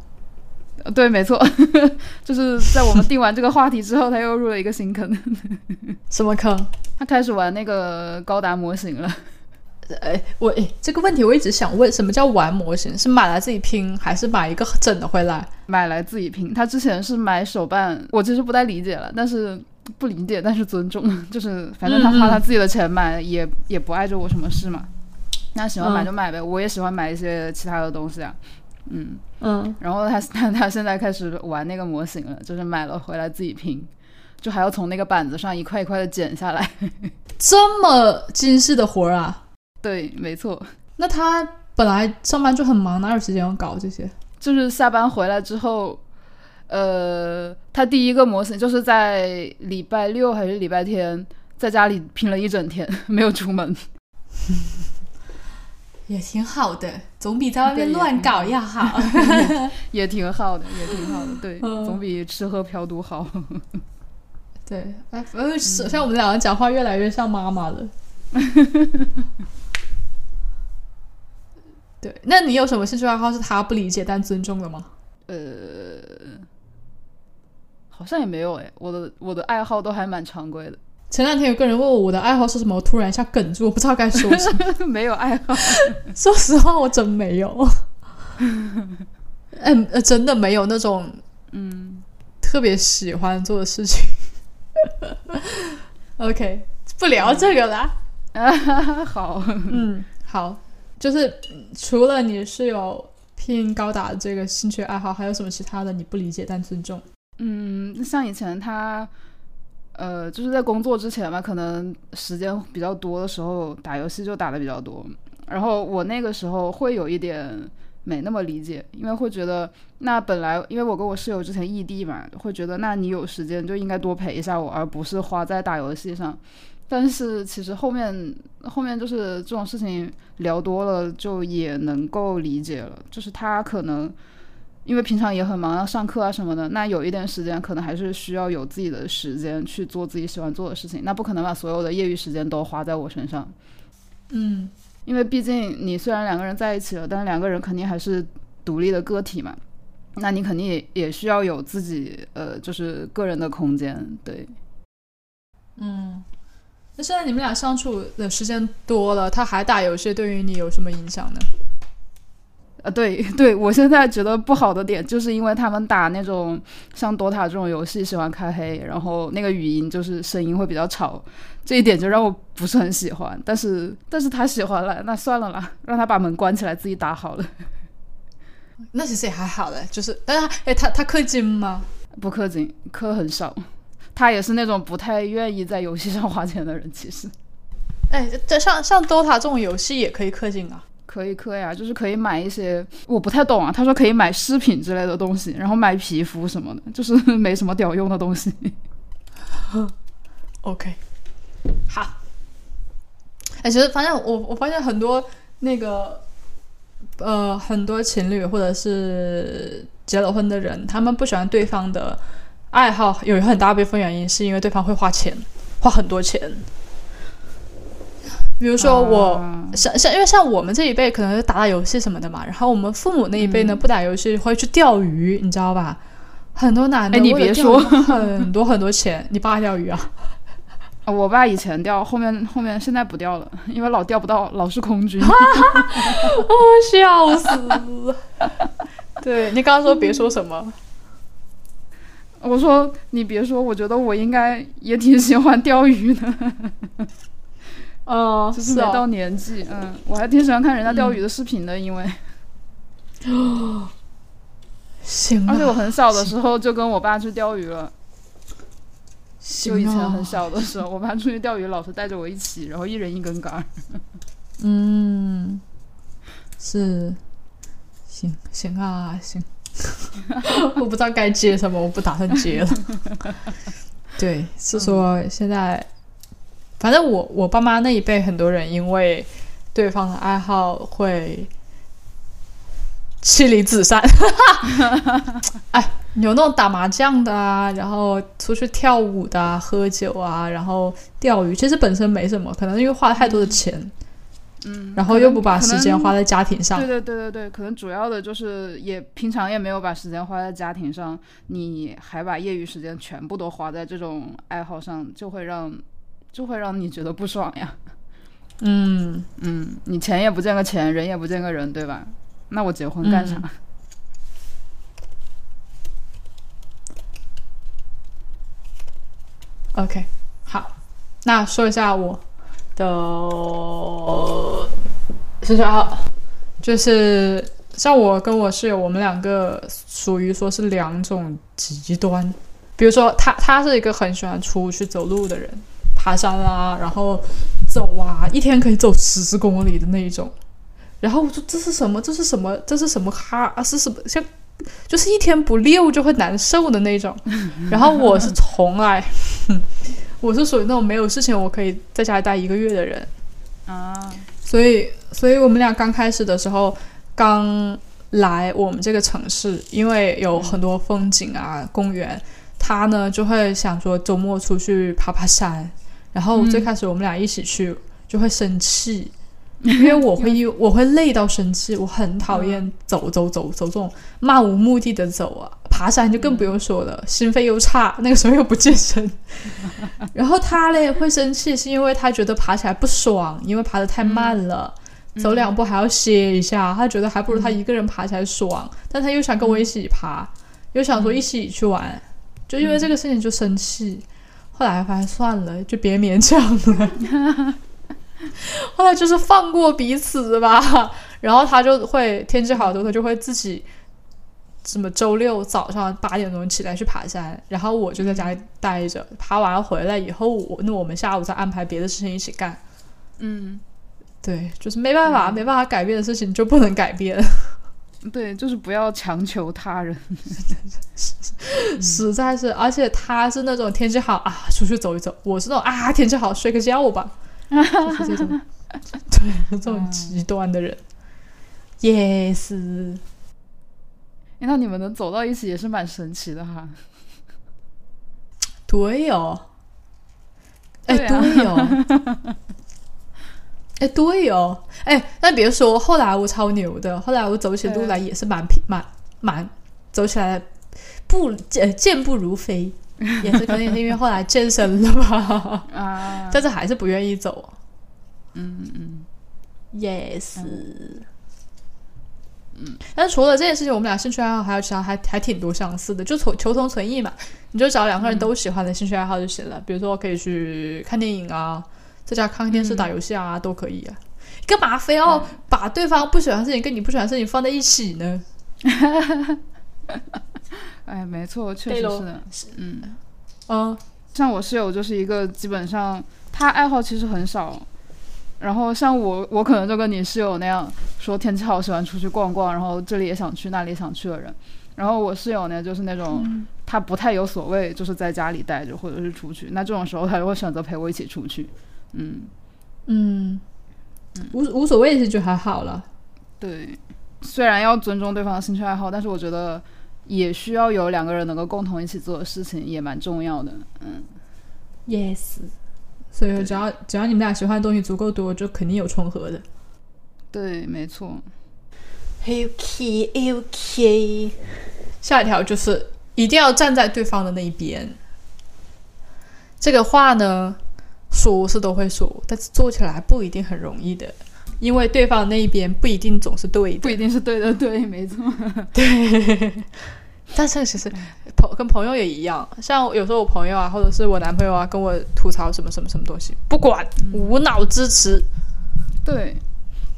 对，没错，<laughs> 就是在我们定完这个话题之后，他又入了一个新坑。<laughs> 什么坑？他开始玩那个高达模型了。哎，我哎，这个问题我一直想问，什么叫玩模型？是买来自己拼，还是买一个整的回来？买来自己拼。他之前是买手办，我其实不太理解了，但是不理解，但是尊重，<laughs> 就是反正他花他自己的钱买，也也不碍着我什么事嘛。那喜欢买就买呗，我也喜欢买一些其他的东西啊。嗯嗯。然后他 <laughs> 他他现在开始玩那个模型了，就是买了回来自己拼，就还要从那个板子上一块一块的剪下来，<laughs> 这么精细的活儿啊！对，没错。那他本来上班就很忙，哪有时间搞这些？就是下班回来之后，呃，他第一个模型就是在礼拜六还是礼拜天，在家里拼了一整天，<laughs> 没有出门。也挺好的，总比在外面乱搞要好。<laughs> 也挺好的，也挺好的，<laughs> 对，总比吃喝嫖赌好。<laughs> 对，哎，像我们两个讲话越来越像妈妈了。对，那你有什么兴趣爱好是他不理解但尊重的吗？呃，好像也没有哎，我的我的爱好都还蛮常规的。前两天有个人问我我的爱好是什么，我突然一下哽住，我不知道该说什么。<laughs> 没有爱好，说实话，我真没有。<laughs> 嗯呃，真的没有那种嗯特别喜欢做的事情。<laughs> OK，不聊这个啦。好，嗯，好。就是除了你是有拼高达的这个兴趣爱好，还有什么其他的你不理解但尊重？嗯，像以前他，呃，就是在工作之前嘛，可能时间比较多的时候打游戏就打的比较多。然后我那个时候会有一点没那么理解，因为会觉得那本来因为我跟我室友之前异地嘛，会觉得那你有时间就应该多陪一下我，而不是花在打游戏上。但是其实后面后面就是这种事情聊多了，就也能够理解了。就是他可能因为平常也很忙，要上课啊什么的，那有一点时间可能还是需要有自己的时间去做自己喜欢做的事情。那不可能把所有的业余时间都花在我身上。嗯，因为毕竟你虽然两个人在一起了，但是两个人肯定还是独立的个体嘛。那你肯定也也需要有自己呃，就是个人的空间。对，嗯。那现在你们俩相处的时间多了，他还打游戏，对于你有什么影响呢？啊，对 <laughs> 对，我现在觉得不好的点，就是因为他们打那种像 DOTA 这种游戏喜欢开黑，然后那个语音就是声音会比较吵，这一点就让我不是很喜欢。但是但是他喜欢了，那算了啦，让他把门关起来自己打好了。<laughs> 那其实也还好嘞，就是，但是哎，他他氪金吗？不氪金，氪很少。他也是那种不太愿意在游戏上花钱的人，其实。哎，这像像 DOTA 这种游戏也可以氪金啊？可以氪呀，就是可以买一些，我不太懂啊。他说可以买饰品之类的东西，然后买皮肤什么的，就是没什么屌用的东西。<laughs> OK，好。哎，其实发现我我发现很多那个呃很多情侣或者是结了婚的人，他们不喜欢对方的。爱好有很大部分原因是因为对方会花钱，花很多钱。比如说我像像因为像我们这一辈可能是打打游戏什么的嘛，然后我们父母那一辈呢不打游戏会去钓鱼，你知道吧？很多男的，哎，你别说，很多很多钱，你爸钓鱼啊？啊 <laughs> 我爸以前钓，后面后面现在不钓了，因为老钓不到，老是空军。<laughs> <laughs> 我笑死！对你刚刚说别说什么？我说你别说，我觉得我应该也挺喜欢钓鱼的，哦，就是没到哦，年纪。嗯，我还挺喜欢看人家钓鱼的视频的，因为 <gasps> 行啊，而且我很小的时候就跟我爸去钓鱼了。就以前很小的时候，我爸出去钓鱼，老是带着我一起，然后一人一根杆儿。<laughs> 嗯，是，行行啊，行，<laughs> 我不知道该接什么，我不打算接了。<laughs> 对，是说现在，反正我我爸妈那一辈很多人因为对方的爱好会妻离子散。<laughs> 哎，有那种打麻将的啊，然后出去跳舞的、啊、喝酒啊，然后钓鱼，其实本身没什么，可能因为花太多的钱。嗯，然后又不把时间花在家庭上对。对对对对，可能主要的就是也平常也没有把时间花在家庭上，你还把业余时间全部都花在这种爱好上，就会让就会让你觉得不爽呀。嗯，嗯，你钱也不见个钱，人也不见个人，对吧？那我结婚干啥？嗯 OK，好，那说一下我的兴趣爱好，就是像我跟我室友，我们两个属于说是两种极端。比如说他，他是一个很喜欢出去走路的人，爬山啊，然后走啊，一天可以走十公里的那一种。然后我说这是什么？这是什么？这是什么哈？啊，是什么？像就是一天不溜就会难受的那种。<laughs> 然后我是从来，<laughs> 我是属于那种没有事情我可以在家里待一个月的人。啊，所以，所以我们俩刚开始的时候，刚来我们这个城市，因为有很多风景啊、公园，他呢就会想说周末出去爬爬山。然后最开始我们俩一起去，就会生气，因为我会因 <laughs> 我会累到生气，我很讨厌走走走走这种漫无目的的走啊。爬山就更不用说了，心肺又差，那个时候又不健身。然后他嘞会生气，是因为他觉得爬起来不爽，因为爬得太慢了，走两步还要歇一下，他觉得还不如他一个人爬起来爽。但他又想跟我一起爬，又想说一起去玩，就因为这个事情就生气。后来发现算了，就别勉强了。<laughs> 后来就是放过彼此吧。然后他就会天气好的时候，他就会自己什么周六早上八点钟起来去爬山，然后我就在家里待着。爬完回来以后，我那我们下午再安排别的事情一起干。嗯，对，就是没办法，没办法改变的事情就不能改变，对，就是不要强求他人。<laughs> <laughs> 实在是。而且他是那种天气好啊，出去走一走；我是那种啊，天气好睡个觉吧，<laughs> 就是这种，对，这种极端的人。Yes，诶那你们能走到一起也是蛮神奇的哈。对哦，哎，对哦，哎，对哦，哎，那别说，后来我超牛的，后来我走起路来也是蛮平，蛮蛮走起来步健健步如飞，也是可能也是因为后来健身了吧，<laughs> 啊，但是还是不愿意走。嗯嗯 Yes，嗯，但是除了这件事情，我们俩兴趣爱好还有其他还还挺多相似的，就求求同存异嘛。你就找两个人都喜欢的兴趣爱好就行了，比如说可以去看电影啊，在家看电视、打游戏啊，都可以啊。干嘛非要把对方不喜欢的事情跟你不喜欢的事情放在一起呢？<laughs> 哎，没错，确实是的。嗯，嗯像我室友就是一个基本上他爱好其实很少，然后像我，我可能就跟你室友那样，说天气好喜欢出去逛逛，然后这里也想去，那里也想去的人。然后我室友呢，就是那种、他不太有所谓，就是在家里待着或者是出去。那这种时候他就会选择陪我一起出去。嗯，嗯，无无所谓，其实就还好了。对，虽然要尊重对方的兴趣爱好，但是我觉得也需要有两个人能够共同一起做的事情，也蛮重要的。嗯，Yes，所以只要只要你们俩喜欢的东西足够多，就肯定有重合的。对，没错。OK OK，下一条就是一定要站在对方的那一边。这个话呢，说是都会说，但是做起来不一定很容易的，因为对方那一边不一定总是对的，不一定是对的，对，没错，<laughs> 对。但是其实朋跟朋友也一样，像有时候我朋友啊，或者是我男朋友啊，跟我吐槽什么什么什么东西，不管，无脑支持。对，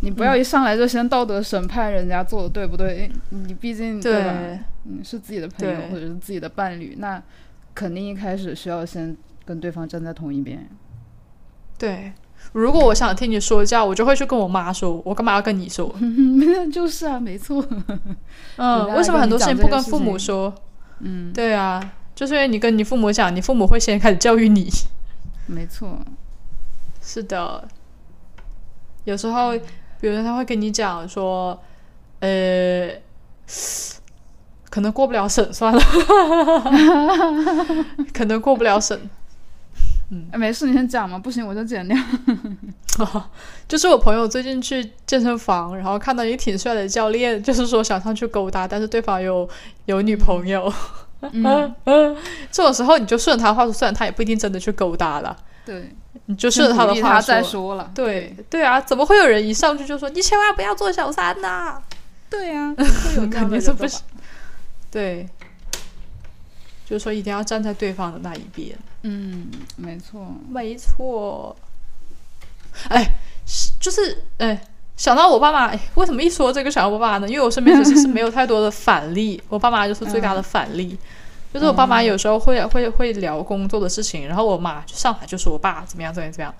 你不要一上来就先道德审判人家做的对不对？你毕竟对吧？嗯，是自己的朋友或者是自己的伴侣，那肯定一开始需要先跟对方站在同一边。对，如果我想听你说教，我就会去跟我妈说，我干嘛要跟你说？<laughs> 就是啊，没错。嗯，<laughs> 为什么很多事情不跟父母说？嗯，对啊，就是因为你跟你父母讲，你父母会先开始教育你。<laughs> 没错，是的。有时候，比如他会跟你讲说，呃，可能过不了审，算了，可能过不了审。嗯，没事，你先讲嘛，不行我就剪掉。<laughs> 就是我朋友最近去健身房，然后看到一个挺帅的教练，就是说想上去勾搭，但是对方有有女朋友。嗯 <laughs> 这种时候你就顺着他话说，虽然他也不一定真的去勾搭了。对，你就顺着他的话再说了。对对啊，怎么会有人一上去就说你千万不要做小三呐？对呀，<laughs> 会有肯定是不行？对，就是说一定要站在对方的那一边。嗯，没错，没错。哎，就是哎，想到我爸妈，哎为什么一说这个想到我爸妈呢？因为我身边其实是没有太多的反例，<laughs> 我爸妈就是最大的反例。就是我爸妈有时候会会会聊工作的事情，然后我妈就上来就说我爸怎么样怎么样怎么样。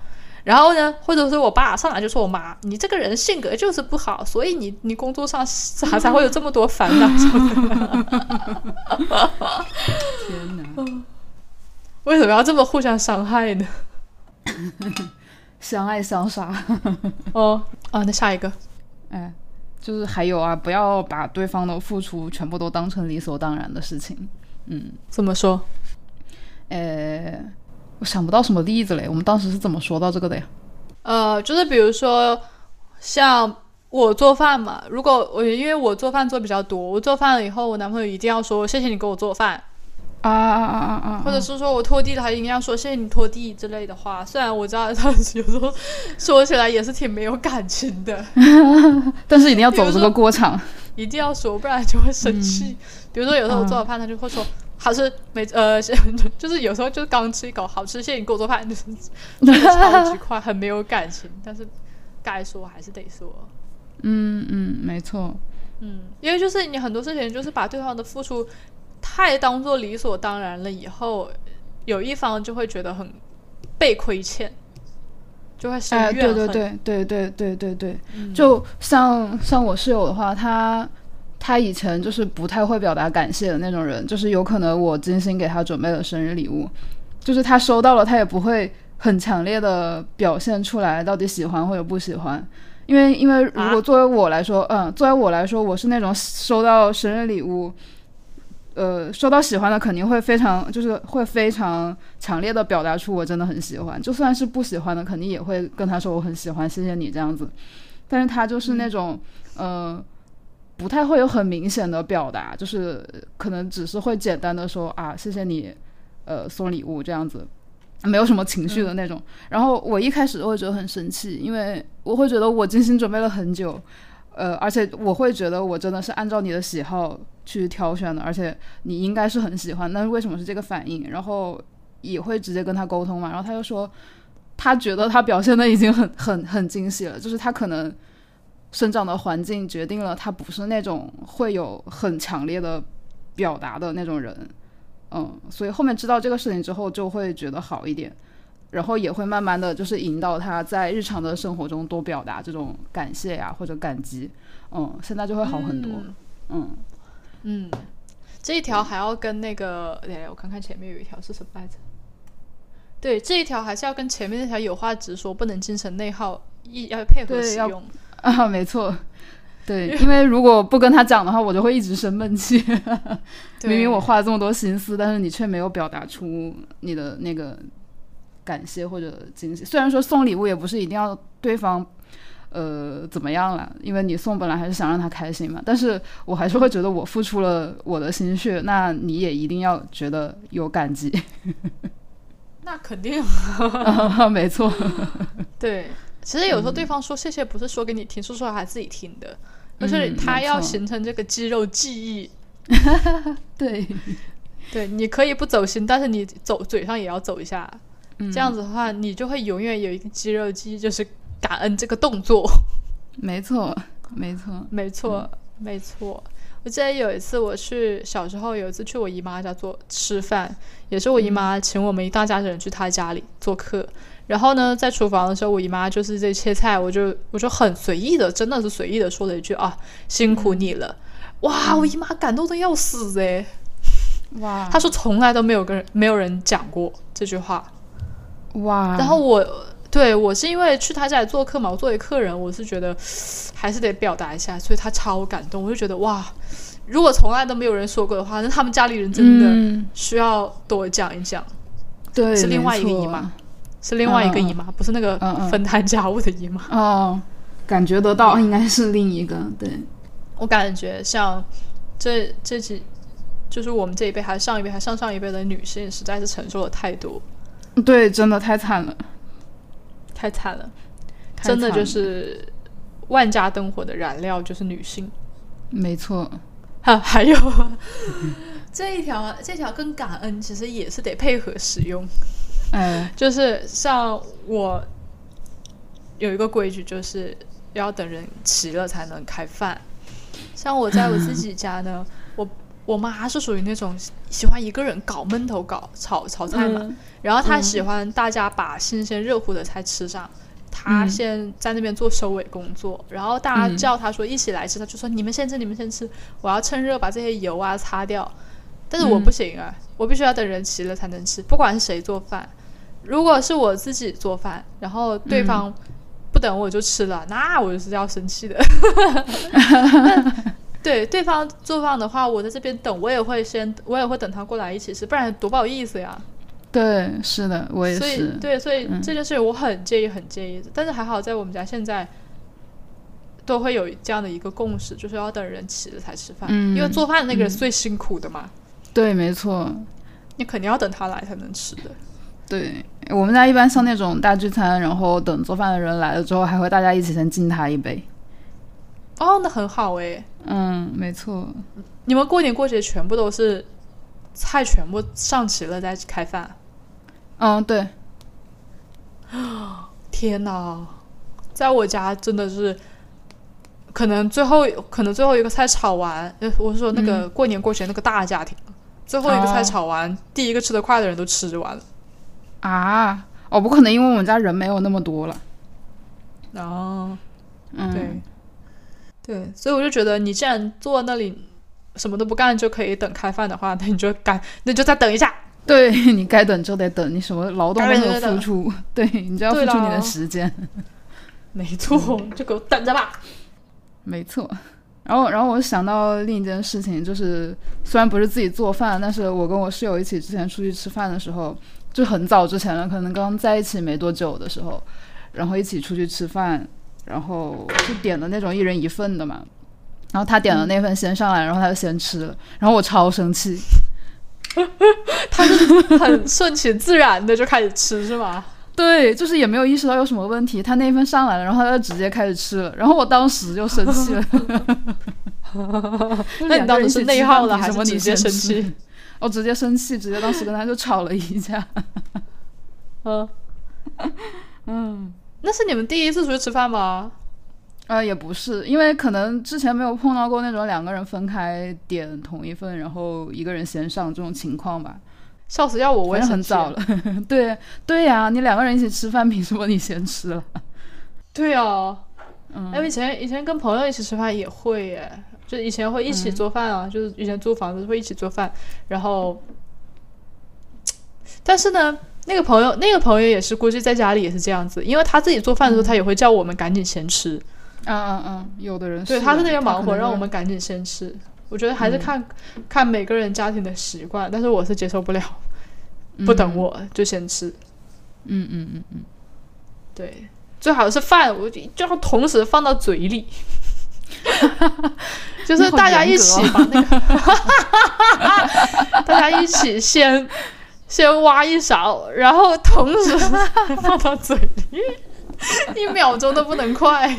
然后呢，或者是我爸上来就说我妈，你这个人性格就是不好，所以你你工作上才才会有这么多烦恼。天哪！<laughs> <laughs> 为什么要这么互相伤害呢？相爱相杀。<laughs> 哦啊，那下一个，哎，就是还有啊，不要把对方的付出全部都当成理所当然的事情。嗯，怎么说？呃，我想不到什么例子嘞。我们当时是怎么说到这个的呀？呃，就是比如说，像我做饭嘛，如果我因为我做饭做比较多，我做饭了以后，我男朋友一定要说谢谢你给我做饭。啊啊啊啊啊！或者是说我拖地了，他一定要说谢谢你拖地之类的话。虽然我知道他有时候说起来也是挺没有感情的，<laughs> 但是一定要走这个过场，一定要说，不然就会生气。比如说有时候我做好饭，他就会说好吃，没呃，<laughs> 就是有时候就是刚吃一口好吃，谢谢你给我做饭，<laughs> 就是超级快，很没有感情。但是该说还是得说。嗯嗯，没错。嗯，因为就是你很多事情就是把对方的付出。太当做理所当然了，以后有一方就会觉得很被亏欠，就会生怨恨。对对对对对对对对，就像像我室友的话，他他以前就是不太会表达感谢的那种人，就是有可能我精心给他准备了生日礼物，就是他收到了，他也不会很强烈的表现出来到底喜欢或者不喜欢，因为因为如果作为我来说，嗯，作为我来说，我是那种收到生日礼物。呃，收到喜欢的肯定会非常，就是会非常强烈的表达出我真的很喜欢。就算是不喜欢的，肯定也会跟他说我很喜欢，谢谢你这样子。但是他就是那种，呃，不太会有很明显的表达，就是可能只是会简单的说啊，谢谢你，呃，送礼物这样子，没有什么情绪的那种。然后我一开始都会觉得很生气，因为我会觉得我精心准备了很久。呃，而且我会觉得我真的是按照你的喜好去挑选的，而且你应该是很喜欢，但是为什么是这个反应？然后也会直接跟他沟通嘛，然后他就说，他觉得他表现的已经很很很惊喜了，就是他可能生长的环境决定了他不是那种会有很强烈的表达的那种人，嗯，所以后面知道这个事情之后就会觉得好一点。然后也会慢慢的就是引导他在日常的生活中多表达这种感谢呀或者感激，嗯，现在就会好很多，嗯嗯，这一条还要跟那个，哎，我看看前面有一条是什么来着？对，这一条还是要跟前面那条有话直说，不能精神内耗，一要配合使用。啊，<laughs> 没错，对，因为如果不跟他讲的话，我就会一直生闷气，<laughs> <laughs> 明明我花了这么多心思，但是你却没有表达出你的那个。感谢或者惊喜，虽然说送礼物也不是一定要对方，呃，怎么样了，因为你送本来还是想让他开心嘛。但是我还是会觉得我付出了我的心血，那你也一定要觉得有感激。那肯定，<laughs> 没错，对。其实有时候对方说谢谢，不是说给你听，是说他自己听的，就是嗯他要形成这个肌肉记忆。<laughs> 对，对，你可以不走心，但是你走嘴上也要走一下，嗯这样子的话，你就会永远有一个肌肉记忆，就是感恩这个动作。没错，没错，没错，没错。我记得有一次我去小时候有一次去我姨妈家做吃饭，也是我姨妈请我们一大家子人去她家里做客。然后呢，在厨房的时候，我姨妈就是在切菜，我就我就很随意的，真的是随意的说了一句啊，辛苦你了。哇，我姨妈感动的要死诶。哇她说从来都没有跟没有人讲过这句话。哇，然后我对我是因为去他家里做客嘛，我作为客人，我是觉得还是得表达一下，所以他超感动，我就觉得哇，如果从来都没有人说过的话，那他们家里人真的嗯，需要多讲一讲。对，是另外一个姨妈，是另外一个姨妈，不是那个分摊家务的姨妈。哦，感觉得到应该是另一个，对，我感觉像这这几，就是我们这一辈，还是上一辈，还上上一辈的女性，实在是承受了太多，对，真的太惨了，太惨了，太真的就是万家灯火的燃料就是女性。没错，哈，还有 <laughs> 这一条，这条跟感恩其实也是得配合使用。嗯，就是像我有一个规矩，就是要等人齐了才能开饭。像我在我自己家呢，我我妈是属于那种喜欢一个人搞闷头搞炒炒菜嘛，嗯然后她喜欢大家把新鲜热乎的菜吃上。她嗯先在那边做收尾工作，然后大家嗯叫她说一起来吃，她就说你们先吃，你们先吃，我要趁热把这些油啊擦掉。但是我嗯不行啊，我必须要等人齐了才能吃，不管是谁做饭。如果是我自己做饭，然后对方不等我就吃了，那我就是要生气的。<laughs> <laughs> 对，对方做饭的话，我在这边等，我也会先，我也会等他过来一起吃，不然多不好意思呀。对，是的，我也所以是，对，所以嗯这件事我很介意，很介意。但是还好，在我们家现在都会有这样的一个共识，就是要等人齐了才吃饭，嗯因为做饭的那个人是最辛苦的嘛，对，没错，你肯定要等他来才能吃的。对，我们家一般像那种大聚餐，然后等做饭的人来了之后，还会大家一起先敬他一杯。哦，那很好诶。嗯，没错，你们过年过节全部都是菜全部上齐了再开饭？嗯，对，<gasps> 天哪，在我家真的是，可能最后可能最后一个菜炒完，呃，我是说那个过年过节那个大家庭，最后一个菜哦炒完，第一个吃得快的人都吃完了。啊，哦，不可能，因为我们家人没有那么多了。哦，嗯，对，对，所以我就觉得你既然坐那里什么都不干就可以等开饭的话，那你就干，那就再等一下。对 <laughs> 你该等就得等，你什么劳动都没有付出，对你就要付出你的时间。<laughs> 没错，就给我等着吧。没错。然后，然后我想到另一件事情，就是虽然不是自己做饭，但是我跟我室友一起之前出去吃饭的时候，就很早之前了，可能刚在一起没多久的时候，然后一起出去吃饭，然后就点的那种一人一份的嘛。然后他点了那份先上来，然后他就先吃了，然后我超生气。<laughs> 他是很顺其自然的就开始吃是吗？对，就是也没有意识到有什么问题。他那份上来了，然后他就直接开始吃了，然后我当时就生气了。<laughs> 那你当时是内耗了还是直接生气？<laughs> 我直接生气，直接当时跟他就吵了一架。嗯，嗯，那是你们第一次出去吃饭吗？呃，也不是，因为可能之前没有碰到过那种两个人分开点同一份，然后一个人先上这种情况吧。笑死，要我我也很早了。<laughs> 对对呀、你两个人一起吃饭，凭什么你先吃了？对啊，嗯因为以前以前跟朋友一起吃饭也会耶，就以前会一起做饭啊，就是以前租房子会一起做饭，然后，<tsk> 但是呢，那个朋友那个朋友也是估计在家里也是这样子，因为他自己做饭的时候，他也会叫我们赶紧先吃，嗯嗯嗯，有的人对，他是那的个忙活，让我们赶紧先吃。我觉得还是看、看每个人家庭的习惯，但是我是接受不了，不等我就先吃。嗯嗯嗯嗯，对，最好是饭，我就就要同时放到嘴里，<laughs> 就是大家一起把那个，<laughs> 大家一起先先挖一勺，然后同时 <laughs> 放到嘴里，一秒钟都不能快，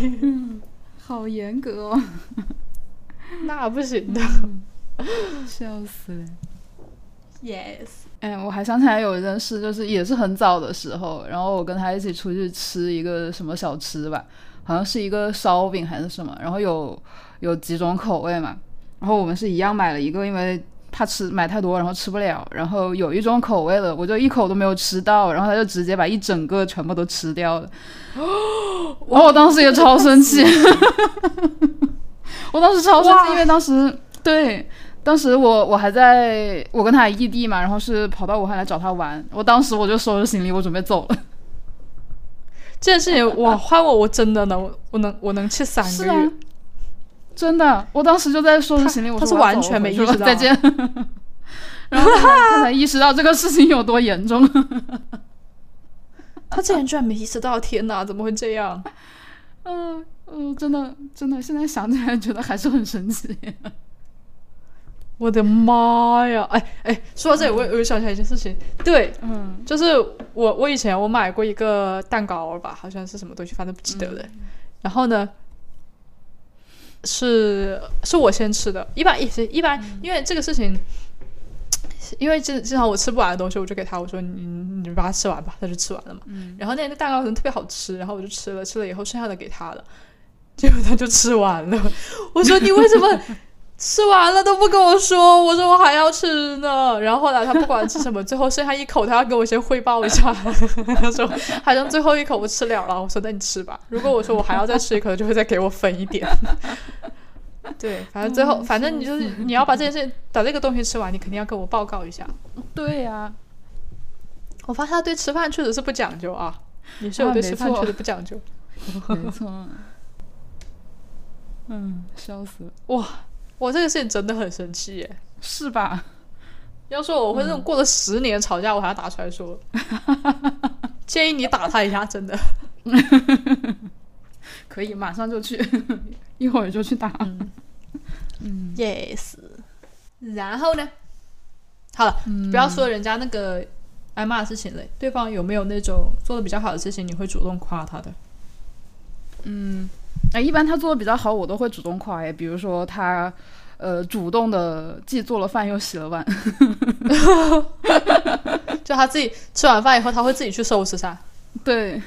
好严格哦，那不行的。笑死了。Yes，哎，我还想起来有一件事，就是也是很早的时候，然后我跟他一起出去吃一个什么小吃吧，好像是一个烧饼还是什么，然后有有几种口味嘛，然后我们是一样买了一个，因为怕吃买太多然后吃不了，然后有一种口味的我就一口都没有吃到，然后他就直接把一整个全部都吃掉了，<gasps> 然后我当时也超生气，<laughs> 我当时超生气，因为当时对。当时我我还在我跟他异地嘛，然后是跑到武汉来找他玩。我当时我就收拾行李，我准备走了。这件事情我换我，我真的能，我能我能气三个月。啊、真的，我当时就在收拾行李，我他是完全没意识到再见。<laughs> 然后他才意识到这个事情有多严重。<laughs> 他竟然居然没意识到！天哪，怎么会这样？嗯 <laughs> 嗯，真的真的，现在想起来觉得还是很神奇。我的妈呀！哎哎，说到这里，我我又想起来一件事情。对，嗯，就是我我以前我买过一个蛋糕吧，好像是什么东西，反正不记得了。嗯、然后呢，是是我先吃的，一般也是一般，嗯、因为这个事情，因为经经常我吃不完的东西，我就给他我说你你把它吃完吧，他就吃完了嘛。嗯、然后那个蛋糕可能特别好吃，然后我就吃了，吃了以后剩下的给他了，结果他就吃完了。<laughs> 我说你为什么？吃完了都不跟我说，我说我还要吃呢。然后后来他不管吃什么，最后剩下一口，他要跟我先汇报一下。<laughs> 他说好像最后一口我吃了了。我说那你吃吧。如果我说我还要再吃一口，就会再给我分一点。<laughs> 对，反正最后，反正你就是你要把这件事把这个东西吃完，你肯定要跟我报告一下。对呀、啊，我发现他对吃饭确实是不讲究啊。你是我对吃饭确实不讲究。<laughs> 没错。嗯，笑死了。哇。我这个事情真的很生气耶，是吧？要说我会这种过了十年吵架，我还要打出来说，<laughs> 建议你打他一下，真的。<laughs> 可以，马上就去，一会儿就去打。嗯嗯，yes。然后呢？好了，嗯、不要说人家那个挨骂的事情了，对方有没有那种做的比较好的事情，你会主动夸他的？嗯。哎，一般他做的比较好，我都会主动夸哎。比如说他，呃，主动的既做了饭又洗了碗，<laughs> 就他自己吃完饭以后，他会自己去收拾噻。对，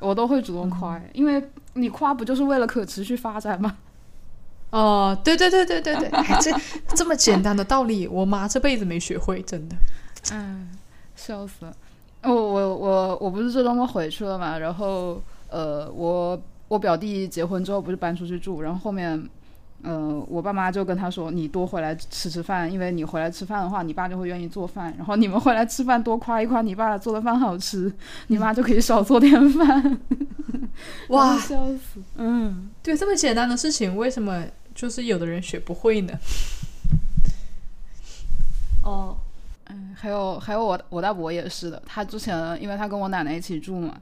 我都会主动夸、嗯，因为你夸不就是为了可持续发展吗？<laughs> 哦，对对对对对对，哎，这这么简单的道理，我妈这辈子没学会，真的。嗯，笑死了！我我我我不是这周末回去了嘛，然后呃我。我表弟结婚之后不是搬出去住，然后后面，呃，我爸妈就跟他说：“你多回来吃吃饭，因为你回来吃饭的话，你爸就会愿意做饭。然后你们回来吃饭多夸一夸你爸做的饭好吃，你妈就可以少做点饭。<laughs> ”哇，笑死！嗯，对，这么简单的事情，为什么就是有的人学不会呢？哦，嗯，还有还有我我大伯也是的，他之前因为他跟我奶奶一起住嘛。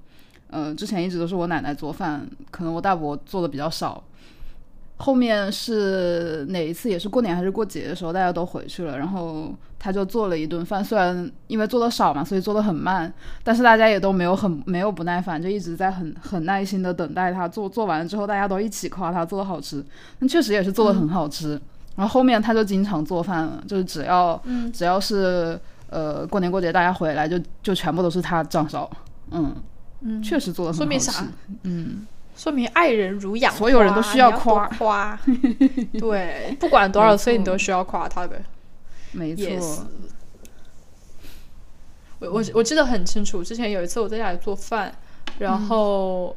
呃，之前一直都是我奶奶做饭，可能我大伯做的比较少。后面是哪一次也是过年还是过节的时候，大家都回去了，然后他就做了一顿饭。虽然因为做的少嘛，所以做的很慢，但是大家也都没有很没有不耐烦，就一直在很很耐心的等待他做。做完了之后，大家都一起夸他做的好吃，那确实也是做的很好吃。嗯、然后后面他就经常做饭了，就是只要、嗯、只要是呃过年过节大家回来就就全部都是他掌勺，嗯。嗯，确实做的很好吃。说明啥？嗯，说明爱人如养花，所有人都需要夸夸。<laughs> 对，不管多少岁，你都需要夸他的。没错。Yes. 我我我记得很清楚，之前有一次我在家里做饭，然后、嗯、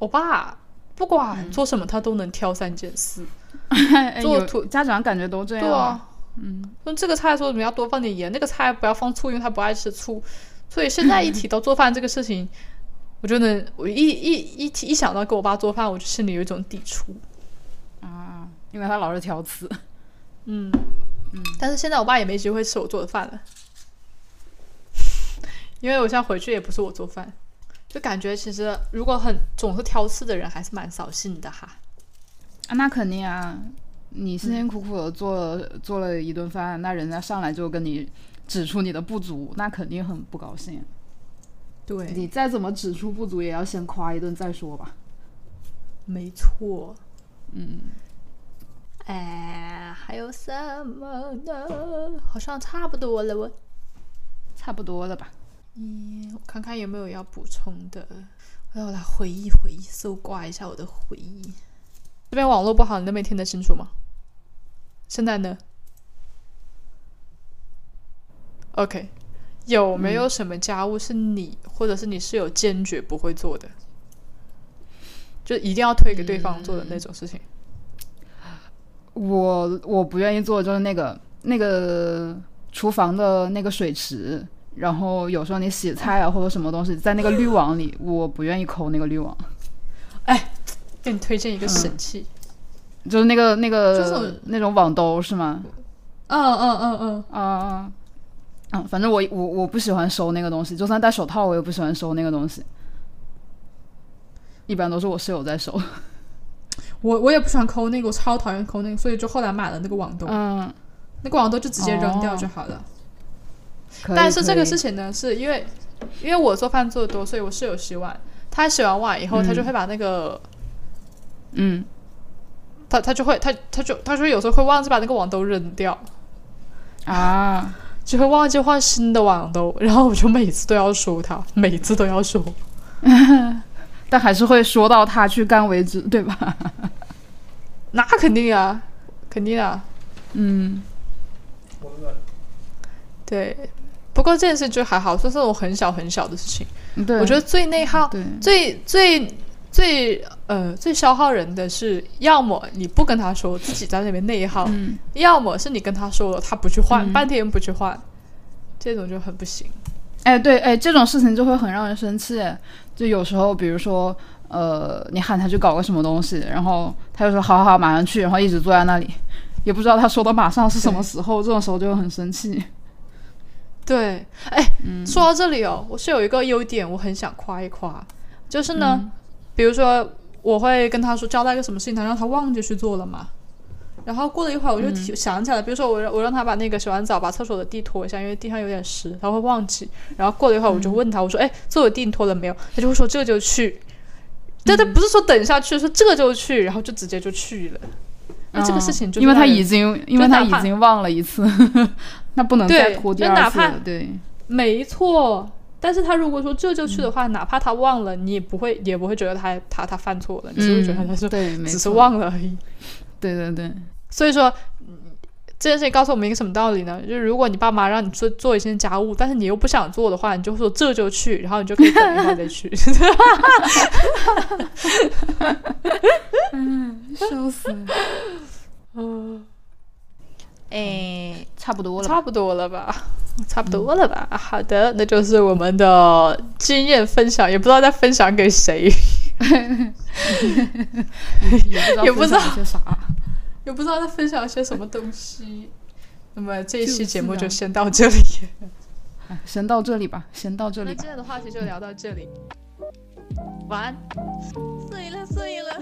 我爸不管做什么，他都能挑三拣四。<laughs> 做土家长感觉都这样。对啊。嗯。说这个菜说什么要多放点盐，那个菜不要放醋，因为他不爱吃醋。所以现在一提 <laughs> 到做饭这个事情，我就能我一一一提一想到给我爸做饭，我就心里有一种抵触啊，因为他老是挑刺。嗯嗯，但是现在我爸也没机会吃我做的饭了，因为我现在回去也不是我做饭，就感觉其实如果很总是挑刺的人还是蛮扫兴的哈。啊，那肯定啊，你辛辛苦苦的做做了一顿饭，那人家上来就跟你。指出你的不足，那肯定很不高兴。对，你再怎么指出不足，也要先夸一顿再说吧。没错。嗯，哎，还有什么呢？好像差不多了，我差不多了吧。嗯，我看看有没有要补充的。我要来回忆回忆，搜刮一下我的回忆。这边网络不好，你那边听得清楚吗？现在呢？OK，有没有什么家务是你、或者是你室友坚决不会做的？就一定要推给对方做的那种事情？我我不愿意做，就是那个那个厨房的那个水池，然后有时候你洗菜啊或者什么东西在那个滤网里，<gasps> 我不愿意抠那个滤网。哎，给你推荐一个神器，就是那个那个就是那种网兜是吗？嗯嗯嗯嗯，啊啊，嗯，反正我我我不喜欢收那个东西，就算戴手套我也不喜欢收那个东西。一般都是我室友在收。<laughs> 我我也不喜欢抠那个，我超讨厌抠那个，所以就后来买了那个网兜，嗯，那个网兜就直接扔掉就好了。但是这个事情呢，是因为因为我做饭做的多，所以我室友洗碗，他洗完碗以后，他就会把那个嗯，他他就会他他就他说有时候会忘记把那个网兜扔掉，啊，就会忘记换新的网兜，然后我就每次都要说他，<laughs> 每次都要说。<laughs> 但还是会说到他去干为止，对吧？<laughs> 那肯定啊，肯定啊，嗯，对。不过这件事就还好，这是我很小很小的事情。对，我觉得最内耗、最最最呃最消耗人的是，要么你不跟他说，自己在那边内耗；嗯要么是你跟他说了，他不去换，嗯。半天不去换，这种就很不行。哎，对，哎，这种事情就会很让人生气。就有时候，比如说，呃，你喊他去搞个什么东西，然后他就说好好好，马上去，然后一直坐在那里，也不知道他说的马上是什么时候，这种时候就会很生气。对，哎，嗯。说到这里哦，我是有一个优点，我很想夸一夸，就是呢，嗯比如说我会跟他说交代一个什么事情，他让他忘记去做了嘛。然后过了一会儿，我就提想起来，比如说我让我让他把那个洗完澡把厕所的地拖一下，因为地上有点湿，他会忘记。然后过了一会儿，我就问他，我说：“哎，厕所地你拖了没有？”他就会说：“这就去。”但他，不是说等下去，说这就去，然后就直接就去了。那这个事情就嗯因为他已经，因为他已经忘了一次，<laughs> 那不能再拖。对，没错，但是他如果说这就去的话，哪怕他忘了，你也不会也不会觉得他他他犯错了，你只会觉得他是、嗯对，只是。忘了而已。对对对，所以说，嗯这件事情告诉我们一个什么道理呢？就是如果你爸妈让你做做一些家务，但是你又不想做的话，你就说这就去，然后你就可以等一会儿再去。嗯笑死了。嗯，<laughs> 哎，差不多了。差不多了吧？差不多了吧？好的，那就是我们的经验分享，也不知道在分享给谁。<laughs> 也不知道分享些啥。也不知道在分享些什么东西。那么这一期节目啊就先到这里。哎 <laughs> 先到这里吧，先到这里那今。天的话题就聊到这里，晚安。睡了睡了。